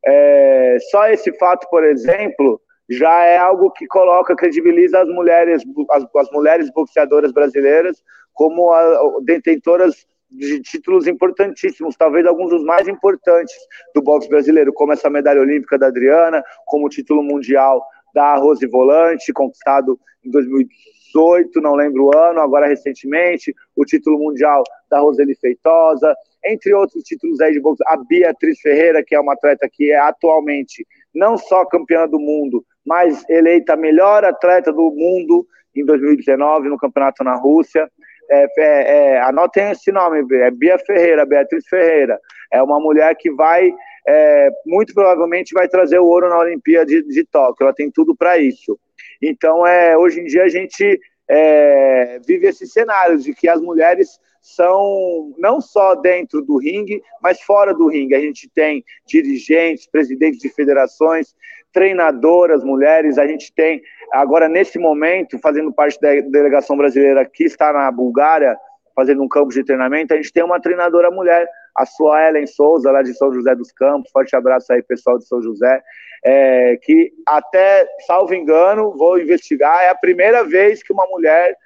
é, só esse fato, por exemplo, já é algo que coloca, credibiliza as mulheres, as, as mulheres boxeadoras brasileiras como a, detentoras de títulos importantíssimos, talvez alguns dos mais importantes do boxe brasileiro, como essa medalha olímpica da Adriana, como o título mundial da Rose Volante, conquistado em 2018, não lembro o ano, agora recentemente, o título mundial da Roseli Feitosa, entre outros títulos aí de boxe, a Beatriz Ferreira, que é uma atleta que é atualmente não só campeã do mundo, mas eleita melhor atleta do mundo em 2019 no campeonato na Rússia. É, é, é, anotem esse nome, é Bia Ferreira, Beatriz Ferreira. É uma mulher que vai, é, muito provavelmente, vai trazer o ouro na Olimpíada de, de Tóquio. Ela tem tudo para isso. Então, é, hoje em dia, a gente é, vive esse cenário de que as mulheres são não só dentro do ringue, mas fora do ringue. A gente tem dirigentes, presidentes de federações, treinadoras mulheres, a gente tem agora nesse momento, fazendo parte da delegação brasileira que está na Bulgária, fazendo um campo de treinamento, a gente tem uma treinadora mulher, a sua Ellen Souza, lá de São José dos Campos, forte abraço aí pessoal de São José, é, que até, salvo engano, vou investigar, é a primeira vez que uma mulher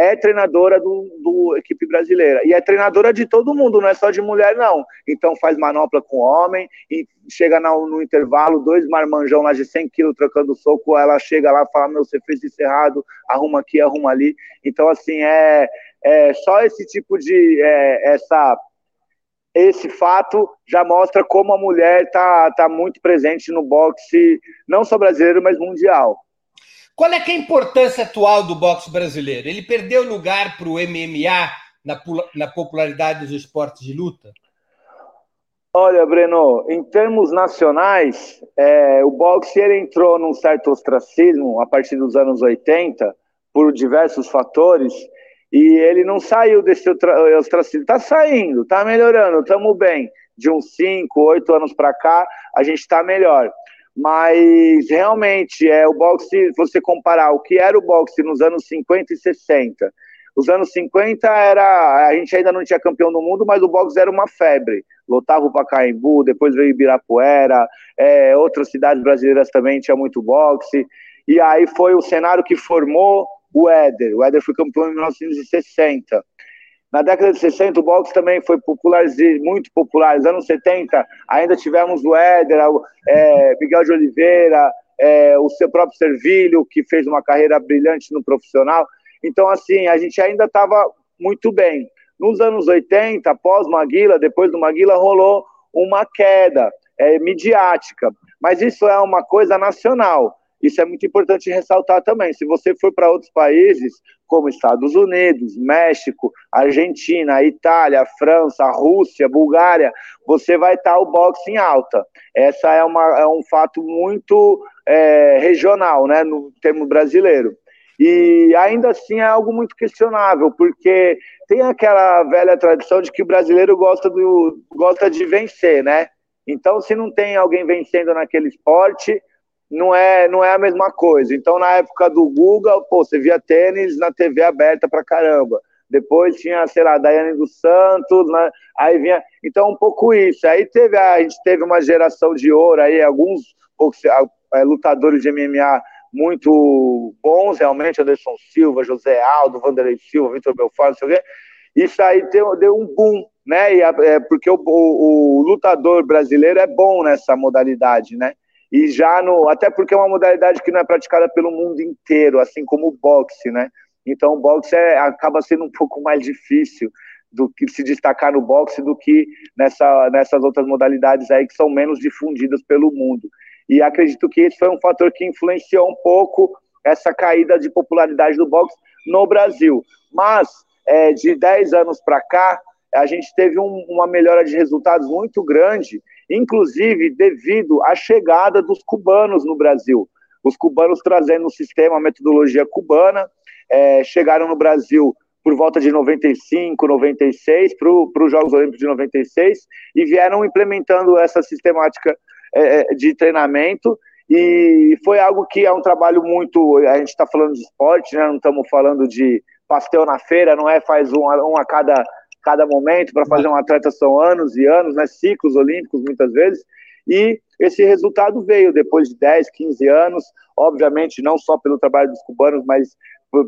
é treinadora do, do, equipe brasileira. E é treinadora de todo mundo, não é só de mulher, não. Então faz manopla com homem, e chega no, no intervalo, dois marmanjão lá de 100 quilos trocando soco, ela chega lá e fala, meu, você fez isso errado, arruma aqui, arruma ali. Então, assim, é, é só esse tipo de... É, essa esse fato já mostra como a mulher está tá muito presente no boxe, não só brasileiro, mas mundial. Qual é, é a importância atual do boxe brasileiro? Ele perdeu lugar para o MMA na, na popularidade dos esportes de luta? Olha, Breno, em termos nacionais, é, o boxe ele entrou num certo ostracismo a partir dos anos 80, por diversos fatores, e ele não saiu desse ostracismo. Está saindo, está melhorando, estamos bem. De uns 5, 8 anos para cá, a gente está melhor mas realmente é o boxe, você comparar o que era o boxe nos anos 50 e 60, os anos 50 era, a gente ainda não tinha campeão do mundo, mas o boxe era uma febre. Lotava o Pacaembu, depois veio Ibirapuera, é, outras cidades brasileiras também tinha muito boxe. E aí foi o cenário que formou o Éder. O Éder foi campeão em 1960. Na década de 60, o boxe também foi popular, muito popular. Nos anos 70, ainda tivemos o Éder, é, Miguel de Oliveira, é, o seu próprio Servilho, que fez uma carreira brilhante no profissional. Então, assim, a gente ainda estava muito bem. Nos anos 80, após Maguila, depois do Maguila, rolou uma queda é, midiática. Mas isso é uma coisa nacional. Isso é muito importante ressaltar também. Se você for para outros países, como Estados Unidos, México, Argentina, Itália, França, Rússia, Bulgária, você vai estar o boxe em alta. Essa é, uma, é um fato muito é, regional, né, no termo brasileiro. E ainda assim é algo muito questionável, porque tem aquela velha tradição de que o brasileiro gosta, do, gosta de vencer, né? Então, se não tem alguém vencendo naquele esporte, não é, não é a mesma coisa. Então, na época do Google, pô, você via tênis na TV aberta pra caramba. Depois tinha, sei lá, Daiane dos Santos, né? aí vinha. Então, um pouco isso. Aí teve, a gente teve uma geração de ouro aí, alguns é, lutadores de MMA muito bons, realmente, Anderson Silva, José Aldo, Vanderlei Silva, Vitor Belfort, não sei o quê. Isso aí deu, deu um boom, né? E, é, porque o, o, o lutador brasileiro é bom nessa modalidade, né? E já no. Até porque é uma modalidade que não é praticada pelo mundo inteiro, assim como o boxe, né? Então o boxe é, acaba sendo um pouco mais difícil do que se destacar no boxe do que nessa, nessas outras modalidades aí que são menos difundidas pelo mundo. E acredito que esse foi um fator que influenciou um pouco essa caída de popularidade do boxe no Brasil. Mas é, de 10 anos para cá, a gente teve um, uma melhora de resultados muito grande inclusive devido à chegada dos cubanos no Brasil. Os cubanos trazendo o sistema, a metodologia cubana, é, chegaram no Brasil por volta de 95, 96, para os Jogos Olímpicos de 96, e vieram implementando essa sistemática é, é, de treinamento, e foi algo que é um trabalho muito. A gente está falando de esporte, né? não estamos falando de pastel na feira, não é faz um, um a cada cada momento, para fazer um atleta são anos e anos, né, ciclos olímpicos muitas vezes, e esse resultado veio depois de 10, 15 anos, obviamente não só pelo trabalho dos cubanos, mas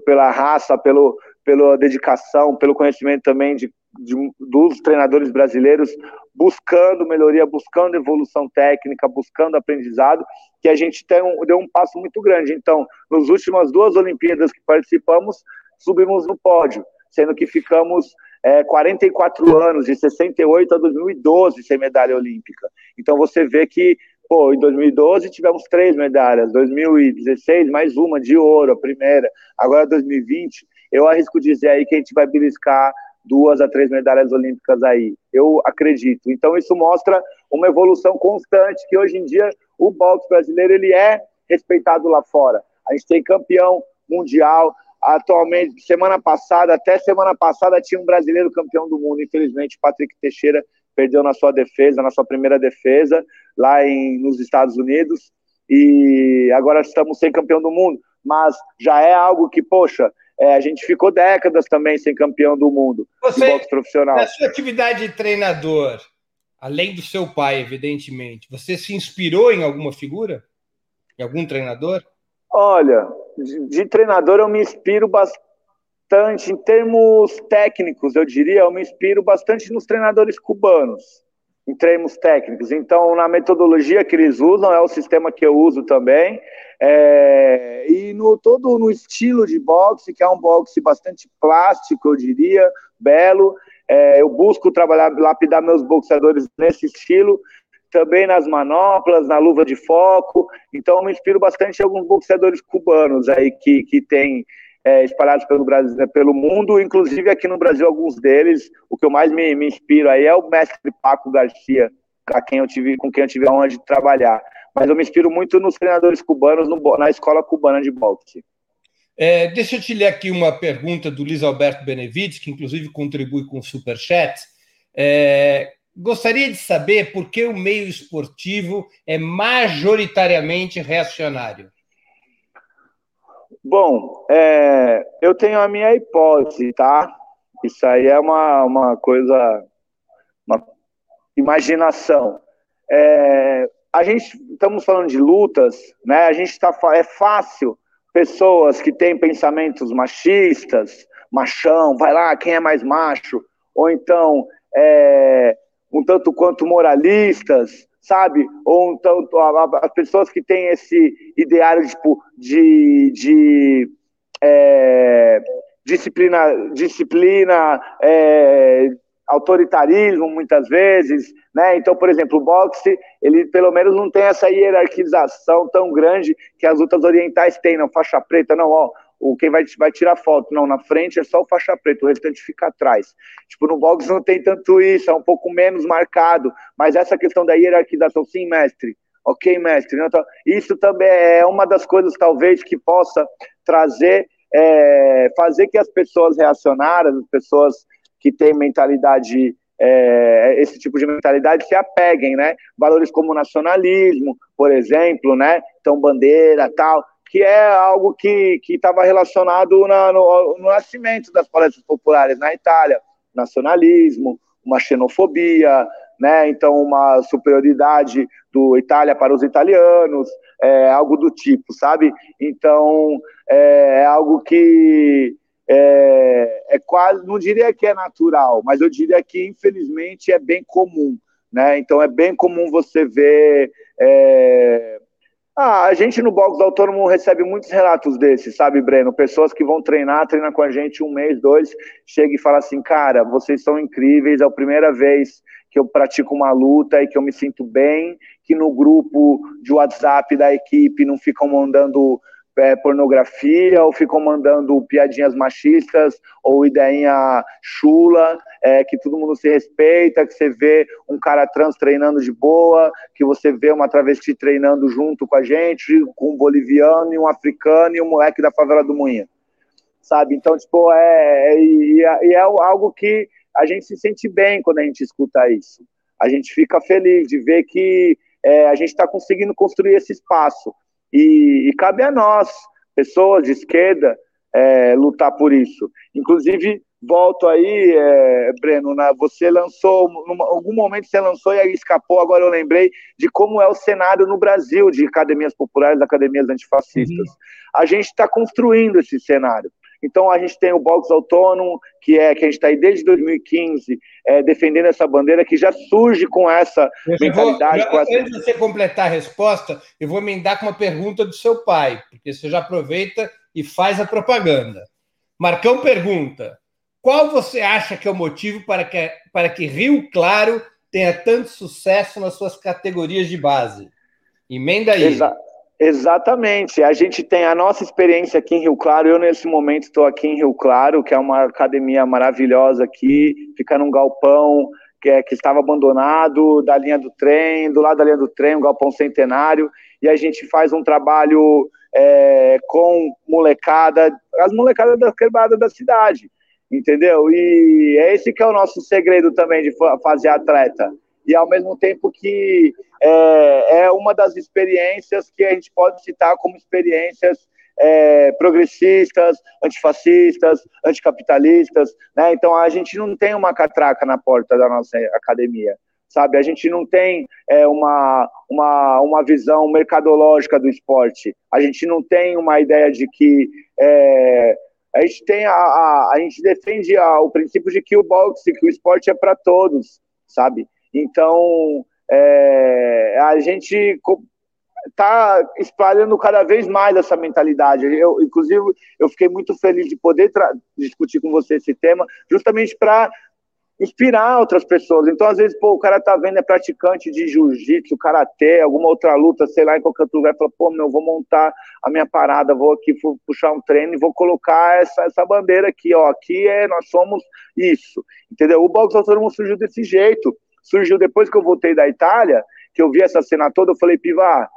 pela raça, pelo, pela dedicação, pelo conhecimento também de, de, dos treinadores brasileiros, buscando melhoria, buscando evolução técnica, buscando aprendizado, que a gente tem um, deu um passo muito grande. Então, nas últimas duas Olimpíadas que participamos, subimos no pódio, sendo que ficamos é, 44 anos, de 68 a 2012, sem medalha olímpica. Então você vê que pô, em 2012 tivemos três medalhas, 2016 mais uma de ouro, a primeira, agora 2020, eu arrisco dizer aí que a gente vai beliscar duas a três medalhas olímpicas aí, eu acredito. Então isso mostra uma evolução constante, que hoje em dia o boxe brasileiro ele é respeitado lá fora. A gente tem campeão mundial, atualmente, semana passada, até semana passada tinha um brasileiro campeão do mundo, infelizmente, Patrick Teixeira perdeu na sua defesa, na sua primeira defesa, lá em, nos Estados Unidos, e agora estamos sem campeão do mundo, mas já é algo que, poxa, é, a gente ficou décadas também sem campeão do mundo Você, de boxe profissional. Na sua atividade de treinador, além do seu pai, evidentemente, você se inspirou em alguma figura? Em algum treinador? Olha, de, de treinador eu me inspiro bastante em termos técnicos, eu diria, eu me inspiro bastante nos treinadores cubanos, em termos técnicos. Então, na metodologia que eles usam, é o sistema que eu uso também, é, e no todo no estilo de boxe, que é um boxe bastante plástico, eu diria, belo. É, eu busco trabalhar, lapidar meus boxeadores nesse estilo, também nas manoplas, na luva de foco. Então, eu me inspiro bastante em alguns boxeadores cubanos aí que, que têm é, espalhados pelo Brasil, né, pelo mundo, inclusive aqui no Brasil alguns deles. O que eu mais me, me inspiro aí é o mestre Paco Garcia, a quem eu tive, com quem eu tive a honra de trabalhar. Mas eu me inspiro muito nos treinadores cubanos no, na escola cubana de boxe. É, deixa eu te ler aqui uma pergunta do Luiz Alberto Benevides, que inclusive contribui com o Superchat. É, gostaria de saber por que o meio esportivo é majoritariamente reacionário. Bom, é, eu tenho a minha hipótese, tá? Isso aí é uma, uma coisa, uma imaginação. É, a gente, estamos falando de lutas, né? A gente está, é fácil pessoas que têm pensamentos machistas, machão, vai lá, quem é mais macho, ou então é, um tanto quanto moralistas, sabe? Ou então as pessoas que têm esse ideário tipo, de, de é, disciplina, disciplina é, autoritarismo muitas vezes, né? Então, por exemplo, o boxe, ele pelo menos não tem essa hierarquização tão grande que as lutas orientais têm, não faixa preta, não, ó, o quem vai, vai tirar foto. Não, na frente é só o faixa preta, o restante fica atrás. Tipo, no box não tem tanto isso, é um pouco menos marcado, mas essa questão da hierarquização, sim, mestre, ok, mestre. Então, isso também é uma das coisas, talvez, que possa trazer, é, fazer que as pessoas reacionárias, as pessoas que têm mentalidade é, esse tipo de mentalidade se apeguem, né? Valores como nacionalismo, por exemplo, né? Então, bandeira, tal que é algo que estava relacionado na, no, no, nascimento das palestras populares na Itália, nacionalismo, uma xenofobia, né? Então uma superioridade do Itália para os italianos, é, algo do tipo, sabe? Então é, é algo que é, é, quase, não diria que é natural, mas eu diria que infelizmente é bem comum, né? Então é bem comum você ver é, ah, a gente no box autônomo recebe muitos relatos desses, sabe, Breno? Pessoas que vão treinar, treinam com a gente um mês, dois, chega e fala assim, cara, vocês são incríveis, é a primeira vez que eu pratico uma luta e que eu me sinto bem, que no grupo de WhatsApp da equipe não ficam mandando é, pornografia ou ficam mandando piadinhas machistas ou ideinha chula, é, que todo mundo se respeita, que você vê um cara trans treinando de boa, que você vê uma travesti treinando junto com a gente, com um boliviano e um africano e um moleque da favela do Moinha. Sabe? Então, tipo, é, é, é, é algo que a gente se sente bem quando a gente escuta isso. A gente fica feliz de ver que é, a gente está conseguindo construir esse espaço. E, e cabe a nós, pessoas de esquerda, é, lutar por isso. Inclusive, volto aí, é, Breno, na, você lançou, em algum momento você lançou e aí escapou, agora eu lembrei de como é o cenário no Brasil de academias populares, academias antifascistas. Uhum. A gente está construindo esse cenário. Então a gente tem o box autônomo, que é que a gente está aí desde 2015 é, defendendo essa bandeira que já surge com essa eu mentalidade. Vou, essa... Antes de você completar a resposta, eu vou emendar com uma pergunta do seu pai, porque você já aproveita e faz a propaganda. Marcão pergunta: qual você acha que é o motivo para que, para que Rio Claro tenha tanto sucesso nas suas categorias de base? Emenda aí. Exa exatamente. A gente tem a nossa experiência aqui em Rio Claro. Eu, nesse momento, estou aqui em Rio Claro, que é uma academia maravilhosa aqui, fica num galpão que, é, que estava abandonado, da linha do trem, do lado da linha do trem, um galpão centenário, e a gente faz um trabalho é, com molecada, as molecadas da quebrada da cidade, entendeu? E é esse que é o nosso segredo também de fazer atleta. E ao mesmo tempo que é, é uma das experiências que a gente pode citar como experiências é, progressistas, antifascistas, anticapitalistas, né? Então a gente não tem uma catraca na porta da nossa academia, sabe? A gente não tem é, uma, uma, uma visão mercadológica do esporte. A gente não tem uma ideia de que é, a gente tem a, a, a gente defende a, o princípio de que o boxe, que o esporte é para todos, sabe? Então é, a gente está espalhando cada vez mais essa mentalidade. Eu, inclusive, eu fiquei muito feliz de poder discutir com você esse tema, justamente para inspirar outras pessoas. Então, às vezes, pô, o cara tá vendo, é praticante de jiu-jitsu, karatê, alguma outra luta, sei lá, em qualquer outro lugar, fala, pô, meu, vou montar a minha parada, vou aqui puxar um treino e vou colocar essa, essa bandeira aqui, ó, aqui é, nós somos isso, entendeu? O boxe autônomo surgiu desse jeito, surgiu depois que eu voltei da Itália, que eu vi essa cena toda, eu falei, Piva,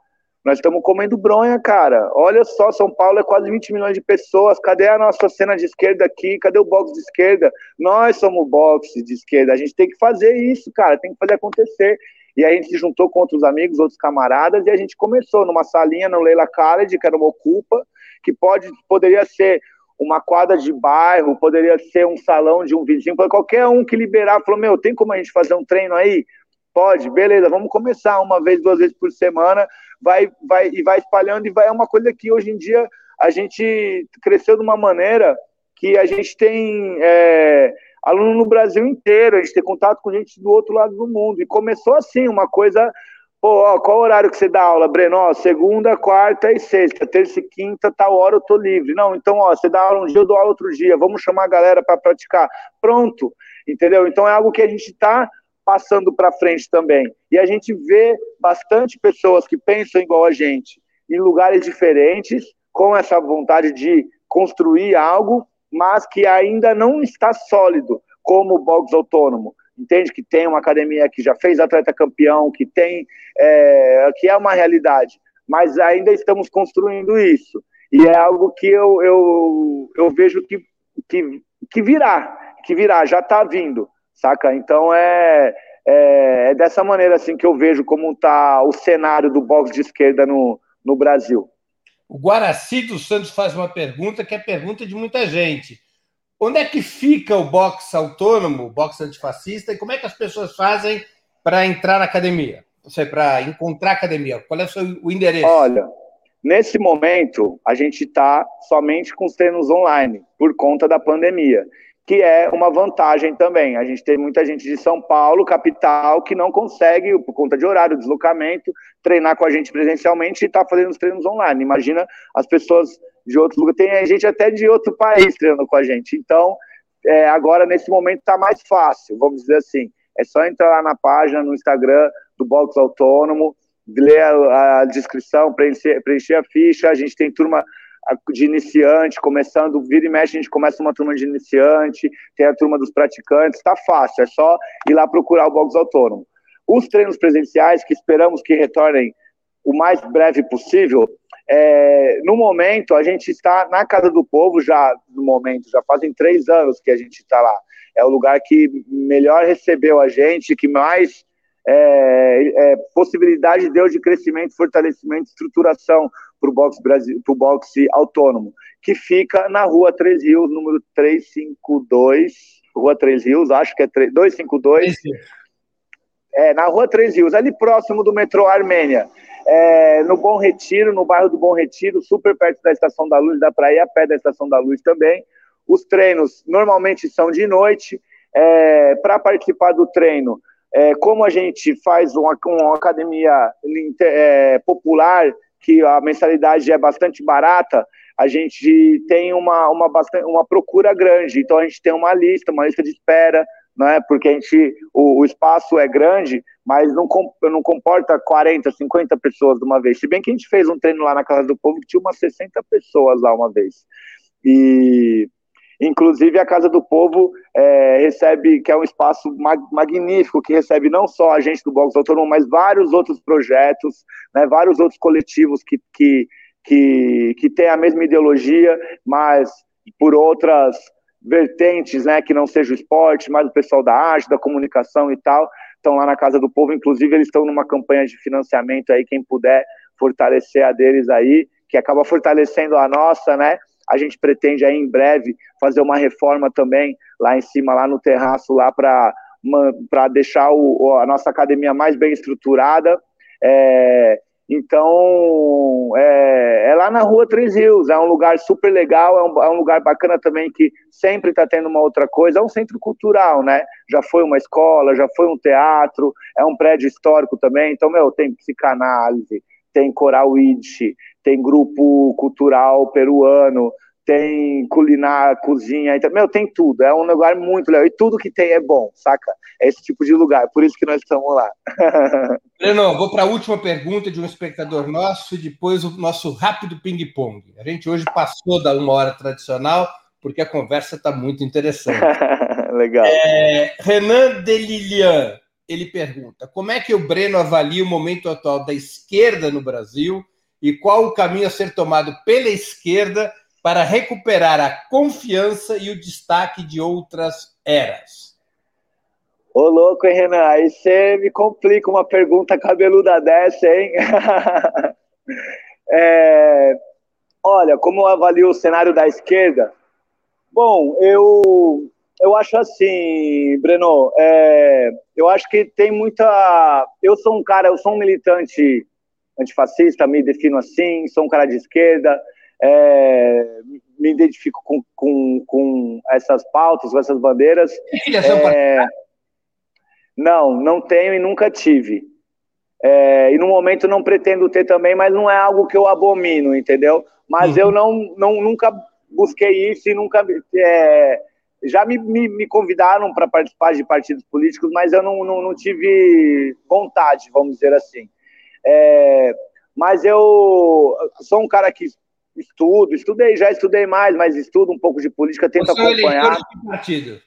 nós estamos comendo bronha, cara. Olha só, São Paulo é quase 20 milhões de pessoas. Cadê a nossa cena de esquerda aqui? Cadê o boxe de esquerda? Nós somos boxe de esquerda. A gente tem que fazer isso, cara. Tem que fazer acontecer. E aí a gente se juntou com outros amigos, outros camaradas, e a gente começou numa salinha no Leila College, que era uma ocupa, que pode, poderia ser uma quadra de bairro, poderia ser um salão de um vizinho, qualquer um que liberar, falou, meu, tem como a gente fazer um treino aí? Pode, beleza, vamos começar uma vez, duas vezes por semana, vai, vai e vai espalhando e vai é uma coisa que hoje em dia a gente cresceu de uma maneira que a gente tem é, aluno no Brasil inteiro, a gente tem contato com gente do outro lado do mundo. E começou assim, uma coisa. Pô, ó, qual horário que você dá aula, Breno? Ó, segunda, quarta e sexta, terça e quinta, tal hora eu tô livre. Não, então, ó, você dá aula um dia, eu dou aula outro dia. Vamos chamar a galera para praticar. Pronto, entendeu? Então é algo que a gente está passando para frente também. E a gente vê bastante pessoas que pensam igual a gente, em lugares diferentes, com essa vontade de construir algo, mas que ainda não está sólido, como o box autônomo. Entende que tem uma academia que já fez atleta campeão, que tem, é, que é uma realidade, mas ainda estamos construindo isso. E é algo que eu, eu, eu vejo que, que, que virá, que virá, já está vindo saca? Então é, é, é, dessa maneira assim que eu vejo como está o cenário do boxe de esquerda no, no Brasil. O Guaraci dos Santos faz uma pergunta que é pergunta de muita gente. Onde é que fica o boxe autônomo, o boxe antifascista, e como é que as pessoas fazem para entrar na academia? Ou seja, para encontrar academia? Qual é o seu o endereço? Olha, nesse momento, a gente está somente com os treinos online, por conta da pandemia que é uma vantagem também. A gente tem muita gente de São Paulo, capital, que não consegue, por conta de horário, deslocamento, treinar com a gente presencialmente e está fazendo os treinos online. Imagina as pessoas de outros lugares, tem gente até de outro país treinando com a gente. Então, é, agora, nesse momento, está mais fácil, vamos dizer assim. É só entrar lá na página, no Instagram do Box Autônomo, ler a, a descrição, preencher, preencher a ficha. A gente tem turma de iniciante, começando, vira e mexe, a gente começa uma turma de iniciante, tem a turma dos praticantes, está fácil, é só ir lá procurar o box autônomo. Os treinos presenciais, que esperamos que retornem o mais breve possível, é, no momento a gente está na Casa do Povo já, no momento, já fazem três anos que a gente está lá. É o lugar que melhor recebeu a gente, que mais é, é, possibilidade deu de crescimento, fortalecimento, estruturação para o boxe, Brasil, boxe autônomo, que fica na rua Três Rios, número 352, rua Três Rios, acho que é 3, 252. É, na rua Três Rios, ali próximo do metrô Armênia. É, no Bom Retiro, no bairro do Bom Retiro, super perto da Estação da Luz, dá para ir a pé da Estação da Luz também. Os treinos normalmente são de noite. É, para participar do treino, é, como a gente faz uma, uma academia é, popular que a mensalidade é bastante barata, a gente tem uma, uma, uma procura grande. Então a gente tem uma lista, uma lista de espera né? Porque a gente, o, o espaço é grande, mas não, não comporta 40, 50 pessoas de uma vez. Se bem que a gente fez um treino lá na Casa do Povo que tinha umas 60 pessoas lá uma vez. E Inclusive, a Casa do Povo é, recebe, que é um espaço mag magnífico, que recebe não só a gente do Box Autônomo, mas vários outros projetos, né, vários outros coletivos que, que, que, que têm a mesma ideologia, mas por outras vertentes, né, que não seja o esporte, mas o pessoal da arte, da comunicação e tal, estão lá na Casa do Povo. Inclusive, eles estão numa campanha de financiamento aí, quem puder fortalecer a deles aí, que acaba fortalecendo a nossa, né? A gente pretende aí em breve fazer uma reforma também lá em cima, lá no terraço, lá para deixar o, a nossa academia mais bem estruturada. É, então, é, é, lá na rua Três Rios, é um lugar super legal, é um, é um lugar bacana também que sempre está tendo uma outra coisa, é um centro cultural, né? Já foi uma escola, já foi um teatro, é um prédio histórico também, então, meu, tem psicanálise, tem coral Yiddish, tem grupo cultural peruano, tem culinária, cozinha, então, meu, tem tudo. É um lugar muito legal. E tudo que tem é bom, saca? É esse tipo de lugar. Por isso que nós estamos lá. <laughs> Breno, vou para a última pergunta de um espectador nosso e depois o nosso rápido ping-pong. A gente hoje passou da uma hora tradicional porque a conversa está muito interessante. <laughs> legal. É, Renan Delilian, ele pergunta: como é que o Breno avalia o momento atual da esquerda no Brasil? e qual o caminho a ser tomado pela esquerda para recuperar a confiança e o destaque de outras eras? Ô, louco, hein, Renan? Aí você me complica uma pergunta cabeluda dessa, hein? <laughs> é, olha, como eu avalio o cenário da esquerda? Bom, eu, eu acho assim, Breno, é, eu acho que tem muita. Eu sou um cara, eu sou um militante antifascista, me defino assim, sou um cara de esquerda, é, me identifico com, com, com, essas pautas, com essas bandeiras. É, não, não tenho e nunca tive. É, e no momento não pretendo ter também, mas não é algo que eu abomino, entendeu? Mas uhum. eu não, não, nunca busquei isso e nunca. É, já me, me, me convidaram para participar de partidos políticos, mas eu não, não, não tive vontade, vamos dizer assim. É, mas eu sou um cara que estudo, estudei, já estudei mais, mas estudo um pouco de política, tento Você acompanhar. É de partido?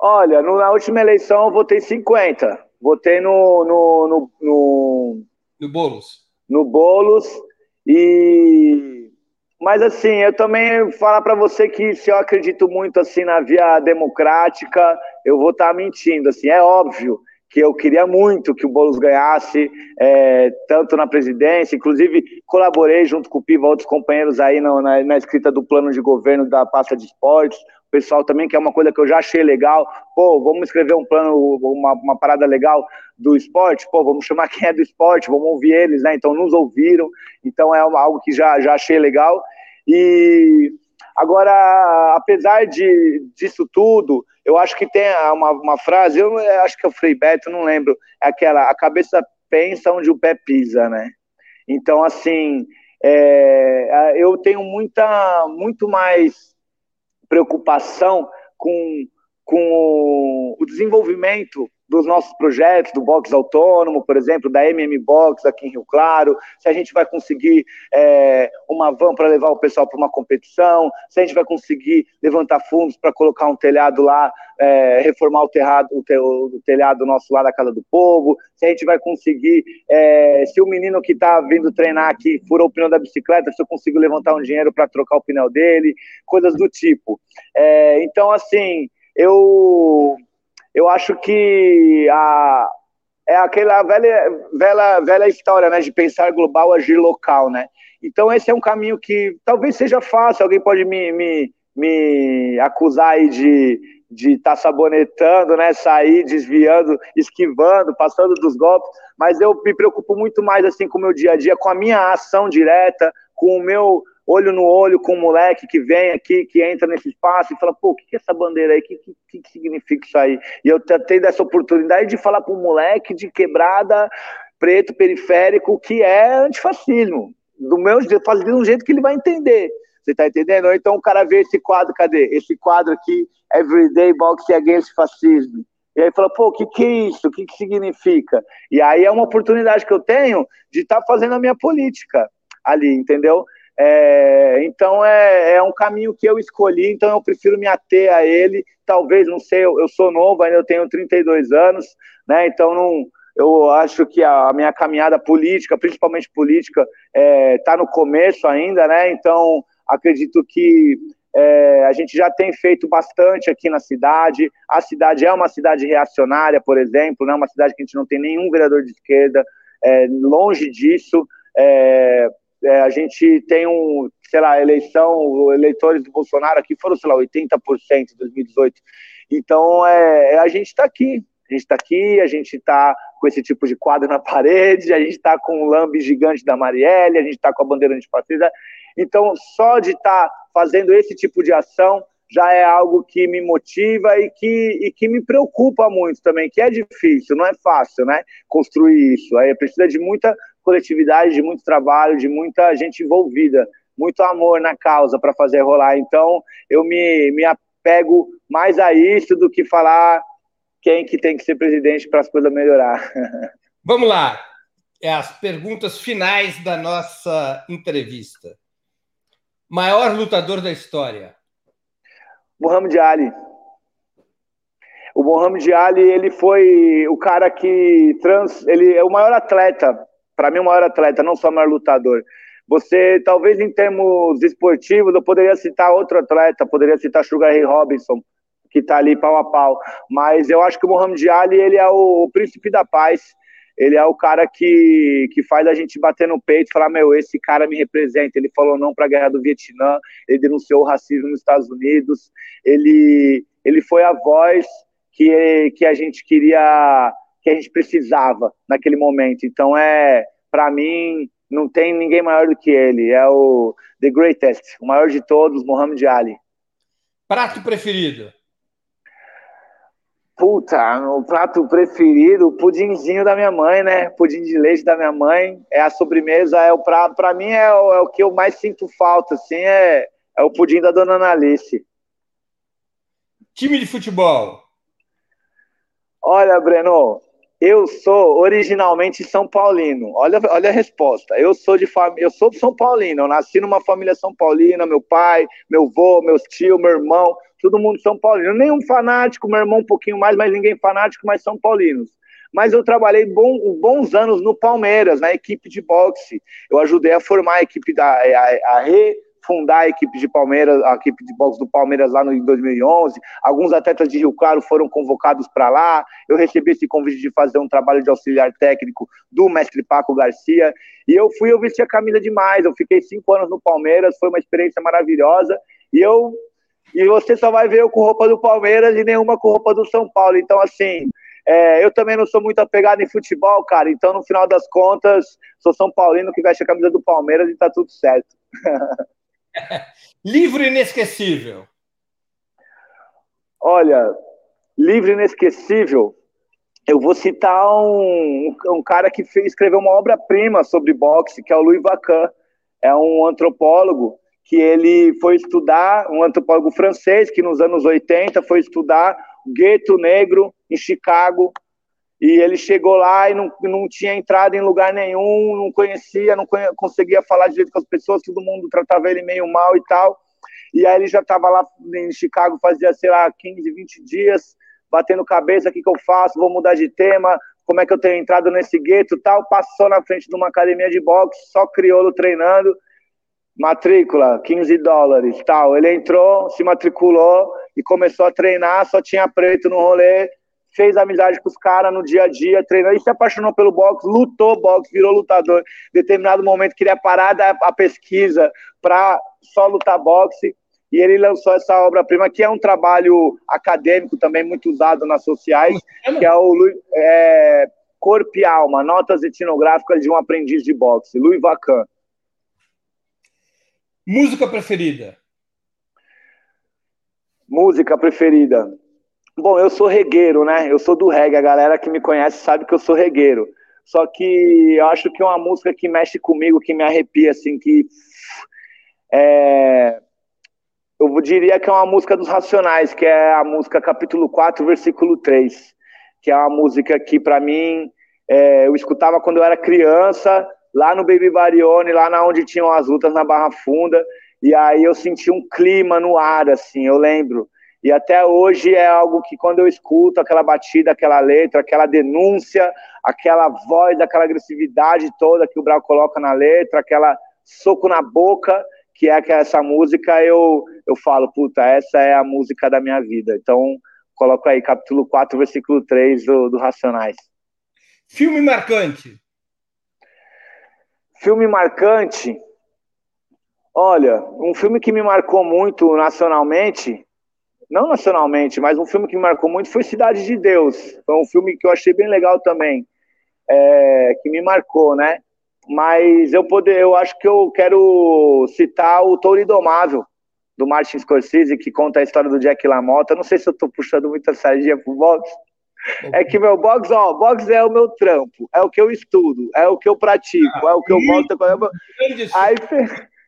Olha, na última eleição eu votei 50. Votei no. No, no, no, no Boulos. No Boulos. E. Mas assim, eu também falar para você que se eu acredito muito assim na via democrática, eu vou estar tá mentindo. Assim, é óbvio que eu queria muito que o Boulos ganhasse, é, tanto na presidência, inclusive colaborei junto com o Piva, outros companheiros aí na, na, na, escrita do plano de governo da pasta de esportes, pessoal também, que é uma coisa que eu já achei legal, pô, vamos escrever um plano, uma, uma parada legal do esporte, pô, vamos chamar quem é do esporte, vamos ouvir eles, né, então nos ouviram, então é algo que já, já achei legal, e Agora, apesar de, disso tudo, eu acho que tem uma, uma frase, eu acho que é o Frei Beto, não lembro, é aquela, a cabeça pensa onde o pé pisa, né? Então, assim, é, eu tenho muita, muito mais preocupação com, com o desenvolvimento dos nossos projetos, do box autônomo, por exemplo, da MM Box aqui em Rio Claro, se a gente vai conseguir é, uma van para levar o pessoal para uma competição, se a gente vai conseguir levantar fundos para colocar um telhado lá, é, reformar o, terrado, o, te, o, telhado nosso lá da Casa do Povo, se a gente vai conseguir, é, se o menino que está vindo treinar aqui furou o pneu da bicicleta, se eu consigo levantar um dinheiro para trocar o pneu dele, coisas do tipo. É, então, assim, eu eu acho que a, é aquela velha, velha, velha história, né, de pensar global, agir local, né? Então esse é um caminho que talvez seja fácil, alguém pode me, me, me acusar aí de de estar tá sabonetando, né, sair desviando, esquivando, passando dos golpes, mas eu me preocupo muito mais assim com o meu dia a dia, com a minha ação direta, com o meu olho no olho com o moleque que vem aqui, que entra nesse espaço e fala, pô, o que é essa bandeira aí? O que, que, que significa isso aí? E eu tenho essa oportunidade de falar para um moleque de quebrada, preto, periférico, que é antifascismo. Do meu jeito, fazer de um jeito que ele vai entender. Você tá entendendo? Então o cara vê esse quadro, cadê? Esse quadro aqui, Everyday Boxing Against Fascism. E aí fala, pô, o que, que é isso? O que, que significa? E aí é uma oportunidade que eu tenho de estar tá fazendo a minha política ali, entendeu? É, então é, é, um caminho que eu escolhi, então eu prefiro me ater a ele. Talvez, não sei, eu, eu sou novo, ainda eu tenho 32 anos, né? Então não, eu acho que a, minha caminhada política, principalmente política, está é, tá no começo ainda, né? Então acredito que é, a gente já tem feito bastante aqui na cidade. A cidade é uma cidade reacionária, por exemplo, né? Uma cidade que a gente não tem nenhum vereador de esquerda. É, longe disso. É, é, a gente tem um, sei lá, eleição, eleitores do Bolsonaro aqui foram, sei lá, 80% em 2018. Então, é, é a gente está aqui. A gente está aqui, a gente está com esse tipo de quadro na <laughs> parede, a gente está com o lambe gigante da Marielle, a gente está com a bandeira antifascista. Então, só de estar tá fazendo esse tipo de ação já é algo que me motiva e que, e que me preocupa muito também, que é difícil, não é fácil, né? Construir isso. Aí precisa de muita coletividade, de muito trabalho, de muita gente envolvida, muito amor na causa para fazer rolar. Então, eu me, me apego mais a isso do que falar quem que tem que ser presidente para as coisas melhorar. <laughs> Vamos lá. É as perguntas finais da nossa entrevista. Maior lutador da história? Muhammad Ali. O Muhammad Ali, ele foi o cara que trans, ele é o maior atleta para mim, o maior atleta, não só o maior lutador. Você, talvez em termos esportivos, eu poderia citar outro atleta, poderia citar Sugar Ray Robinson, que está ali pau a pau. Mas eu acho que o Muhammad Ali, ele é o, o príncipe da paz. Ele é o cara que, que faz a gente bater no peito e falar: meu, esse cara me representa. Ele falou não para a guerra do Vietnã, ele denunciou o racismo nos Estados Unidos, ele, ele foi a voz que, que a gente queria que a gente precisava naquele momento. Então é, para mim, não tem ninguém maior do que ele. É o the greatest, o maior de todos, Muhammad Ali. Prato preferido? Puta, o prato preferido, o pudinzinho da minha mãe, né? Pudim de leite da minha mãe. É a sobremesa, é o prato. Para mim é o, é o, que eu mais sinto falta, assim, é, é o pudim da dona Analice. Time de futebol? Olha, Breno, eu sou originalmente São Paulino. Olha, olha a resposta. Eu sou de família, eu sou São Paulino. Eu nasci numa família São Paulina, meu pai, meu avô, meus tios, meu irmão, todo mundo São Paulino. Nenhum fanático, meu irmão um pouquinho mais, mas ninguém fanático, mas São Paulinos. Mas eu trabalhei bom, bons anos no Palmeiras, na equipe de boxe. Eu ajudei a formar a equipe da a, a fundar a equipe de Palmeiras, a equipe de boxe do Palmeiras lá no, em 2011. Alguns atletas de Rio Claro foram convocados para lá. Eu recebi esse convite de fazer um trabalho de auxiliar técnico do mestre Paco Garcia. E eu fui, eu vesti a camisa demais. Eu fiquei cinco anos no Palmeiras, foi uma experiência maravilhosa. E eu e você só vai ver eu com roupa do Palmeiras e nenhuma com roupa do São Paulo. Então, assim, é, eu também não sou muito apegado em futebol, cara. Então, no final das contas, sou São Paulino que veste a camisa do Palmeiras e tá tudo certo. <laughs> <laughs> livro inesquecível. Olha, livro inesquecível. Eu vou citar um, um cara que fez, escreveu uma obra-prima sobre boxe, que é o Louis Vacan. É um antropólogo que ele foi estudar, um antropólogo francês que nos anos 80 foi estudar o gueto negro em Chicago e ele chegou lá e não, não tinha entrado em lugar nenhum, não conhecia, não conhecia, conseguia falar direito com as pessoas, todo mundo tratava ele meio mal e tal. E aí ele já estava lá em Chicago, fazia, sei lá, 15, 20 dias, batendo cabeça, o que, que eu faço, vou mudar de tema, como é que eu tenho entrado nesse gueto tal. Passou na frente de uma academia de boxe, só crioulo treinando, matrícula, 15 dólares, tal. Ele entrou, se matriculou e começou a treinar, só tinha preto no rolê, fez amizade com os caras no dia a dia, treinou e se apaixonou pelo boxe, lutou boxe, virou lutador. Em determinado momento queria parar da, a pesquisa para só lutar boxe e ele lançou essa obra-prima, que é um trabalho acadêmico também muito usado nas sociais, que é o é, Corpo e Alma, Notas Etnográficas de um Aprendiz de Boxe, Louis Vacan. Música preferida? Música preferida. Bom, eu sou regueiro, né? Eu sou do reggae. A galera que me conhece sabe que eu sou regueiro. Só que eu acho que é uma música que mexe comigo, que me arrepia, assim, que é, eu diria que é uma música dos Racionais, que é a música capítulo 4, versículo 3, que é uma música que, para mim, é, eu escutava quando eu era criança, lá no Baby Barione, lá na onde tinham as lutas na Barra Funda, e aí eu senti um clima no ar, assim, eu lembro. E até hoje é algo que quando eu escuto aquela batida, aquela letra, aquela denúncia, aquela voz, aquela agressividade toda que o Brau coloca na letra, aquela soco na boca, que é essa música, eu, eu falo, puta, essa é a música da minha vida. Então, coloco aí capítulo 4, versículo 3 do, do Racionais. Filme marcante. Filme marcante. Olha, um filme que me marcou muito nacionalmente, não nacionalmente, mas um filme que me marcou muito foi Cidade de Deus. Foi um filme que eu achei bem legal também, é, que me marcou, né? Mas eu poder, eu acho que eu quero citar o Touro Indomável do Martin Scorsese que conta a história do Jack LaMotta. Não sei se eu tô puxando muita sardinha pro box. É que meu box, ó, box é o meu trampo, é o que eu estudo, é o que eu pratico, é o que eu gosto. Aí,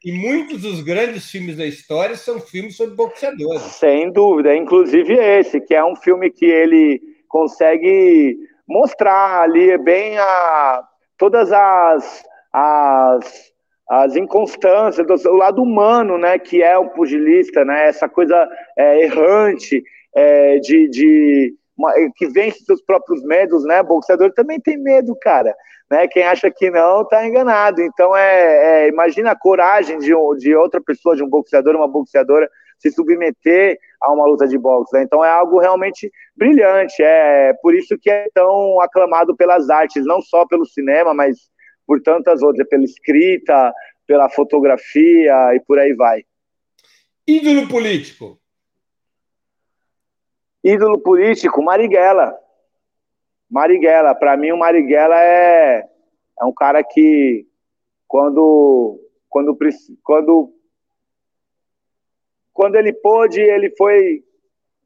e muitos dos grandes filmes da história são filmes sobre boxeadores. Sem dúvida, inclusive esse, que é um filme que ele consegue mostrar ali bem a, todas as, as, as inconstâncias, o lado humano, né, que é o pugilista, né, essa coisa é, errante é, de, de uma, que vence seus próprios medos, né, boxeador também tem medo, cara, né, quem acha que não está enganado, então é, é, imagina a coragem de, de outra pessoa, de um boxeador, uma boxeadora, se submeter a uma luta de boxe. Né? Então é algo realmente brilhante. É por isso que é tão aclamado pelas artes, não só pelo cinema, mas por tantas outras, pela escrita, pela fotografia e por aí vai. Ídolo político. Ídolo político, Marighella. Marighella, para mim o Marighella é, é um cara que quando quando quando quando ele pôde, ele foi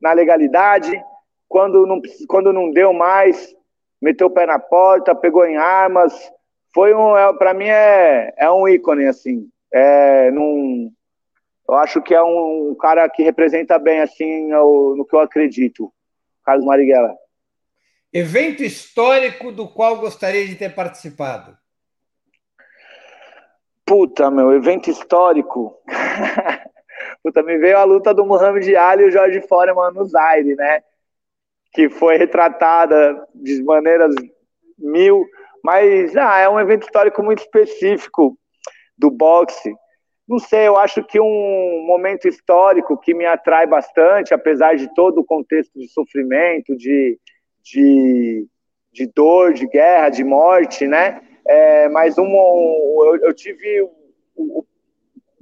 na legalidade. Quando não, quando não deu mais, meteu o pé na porta, pegou em armas. Foi um, é, para mim é, é um ícone assim. É, num, eu acho que é um, um cara que representa bem assim o, no que eu acredito. Carlos Marighella. Evento histórico do qual gostaria de ter participado? Puta, meu, evento histórico. <laughs> Puta, me veio a luta do Muhammad Ali e o Jorge Foreman no Zaire, né? Que foi retratada de maneiras mil, mas ah, é um evento histórico muito específico do boxe. Não sei, eu acho que um momento histórico que me atrai bastante, apesar de todo o contexto de sofrimento, de, de, de dor, de guerra, de morte, né? É, mas um, eu, eu tive o, o,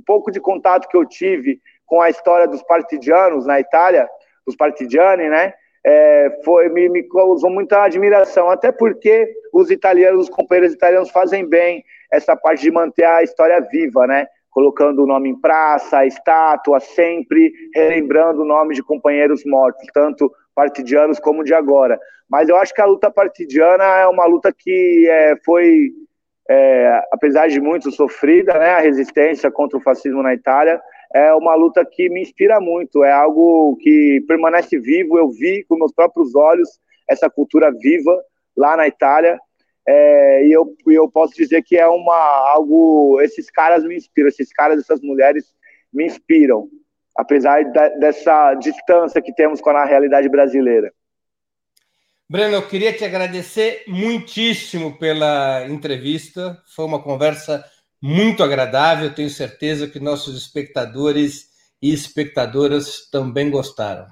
pouco de contato que eu tive com a história dos partidianos na Itália, dos partigiani, né? É, foi, me, me causou muita admiração, até porque os italianos, os companheiros italianos fazem bem essa parte de manter a história viva, né? Colocando o nome em praça, estátua, sempre relembrando o nome de companheiros mortos, tanto partidianos como de agora. Mas eu acho que a luta partidiana é uma luta que é, foi é, apesar de muito sofrida, né, a resistência contra o fascismo na Itália, é uma luta que me inspira muito, é algo que permanece vivo, eu vi com meus próprios olhos essa cultura viva lá na Itália, é, e eu, eu posso dizer que é uma, algo, esses caras me inspiram, esses caras, essas mulheres me inspiram, apesar da, dessa distância que temos com a realidade brasileira. Breno, eu queria te agradecer muitíssimo pela entrevista. Foi uma conversa muito agradável. Tenho certeza que nossos espectadores e espectadoras também gostaram.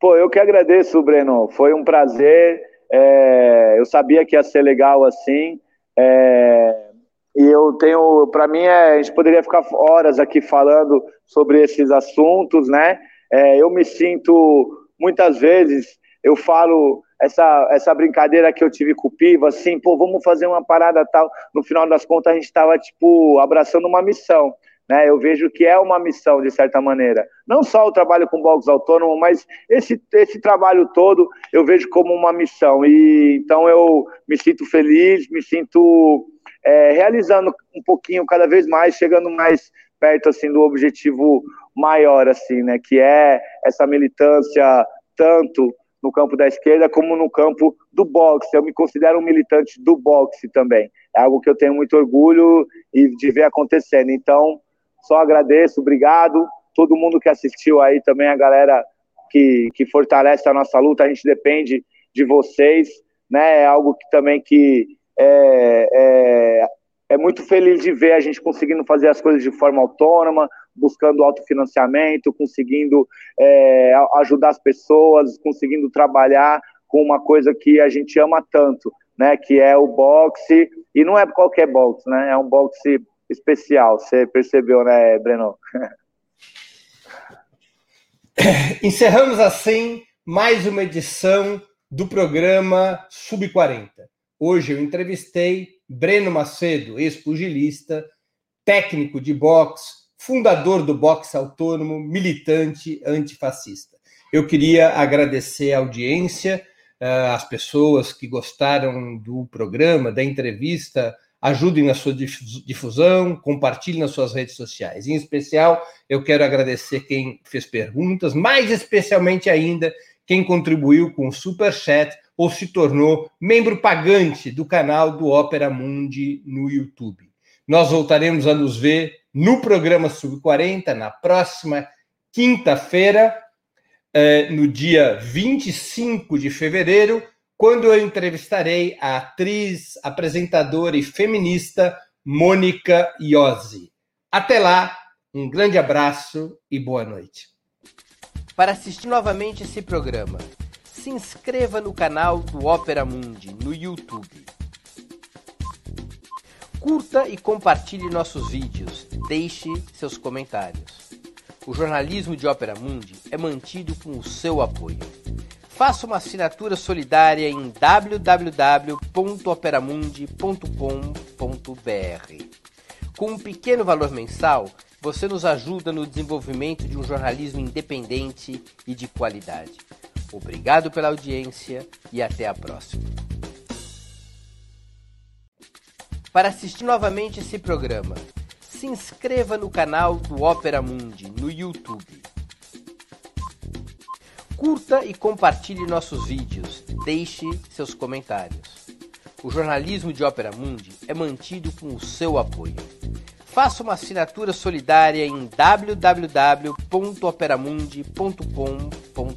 Pô, eu que agradeço, Breno. Foi um prazer. É, eu sabia que ia ser legal assim. É, e eu tenho, para mim, é, a gente poderia ficar horas aqui falando sobre esses assuntos, né? É, eu me sinto muitas vezes eu falo essa, essa brincadeira que eu tive com o Piva, assim, pô, vamos fazer uma parada tal. No final das contas, a gente estava, tipo, abraçando uma missão. Né? Eu vejo que é uma missão, de certa maneira. Não só o trabalho com box autônomo, mas esse, esse trabalho todo eu vejo como uma missão. E então eu me sinto feliz, me sinto é, realizando um pouquinho cada vez mais, chegando mais perto assim do objetivo maior assim, né, que é essa militância tanto no campo da esquerda como no campo do boxe. Eu me considero um militante do boxe também. É algo que eu tenho muito orgulho e de ver acontecendo. Então, só agradeço, obrigado. Todo mundo que assistiu aí também, a galera que, que fortalece a nossa luta, a gente depende de vocês, né? É algo que também que é, é, é muito feliz de ver a gente conseguindo fazer as coisas de forma autônoma, buscando autofinanciamento, conseguindo é, ajudar as pessoas, conseguindo trabalhar com uma coisa que a gente ama tanto, né? Que é o boxe e não é qualquer boxe, né? É um boxe especial. Você percebeu, né, Breno? <laughs> Encerramos assim mais uma edição do programa Sub 40. Hoje eu entrevistei Breno Macedo, ex-pugilista, técnico de boxe, fundador do boxe autônomo, militante antifascista. Eu queria agradecer a audiência, eh, as pessoas que gostaram do programa, da entrevista, ajudem na sua difusão, compartilhem nas suas redes sociais. Em especial, eu quero agradecer quem fez perguntas, mais especialmente ainda quem contribuiu com o Super Chat ou se tornou membro pagante do canal do Ópera Mundi no YouTube. Nós voltaremos a nos ver no programa Sub 40 na próxima quinta-feira, eh, no dia 25 de fevereiro, quando eu entrevistarei a atriz, apresentadora e feminista Mônica Iose. Até lá, um grande abraço e boa noite. Para assistir novamente esse programa, se inscreva no canal do Ópera Mundi no YouTube. Curta e compartilhe nossos vídeos. Deixe seus comentários. O jornalismo de Ópera Mundi é mantido com o seu apoio. Faça uma assinatura solidária em www.operamundi.com.br. Com um pequeno valor mensal, você nos ajuda no desenvolvimento de um jornalismo independente e de qualidade. Obrigado pela audiência e até a próxima. Para assistir novamente esse programa, se inscreva no canal do Ópera Mundi no YouTube. Curta e compartilhe nossos vídeos. Deixe seus comentários. O jornalismo de Ópera Mundi é mantido com o seu apoio. Faça uma assinatura solidária em www.operamundi.com.br.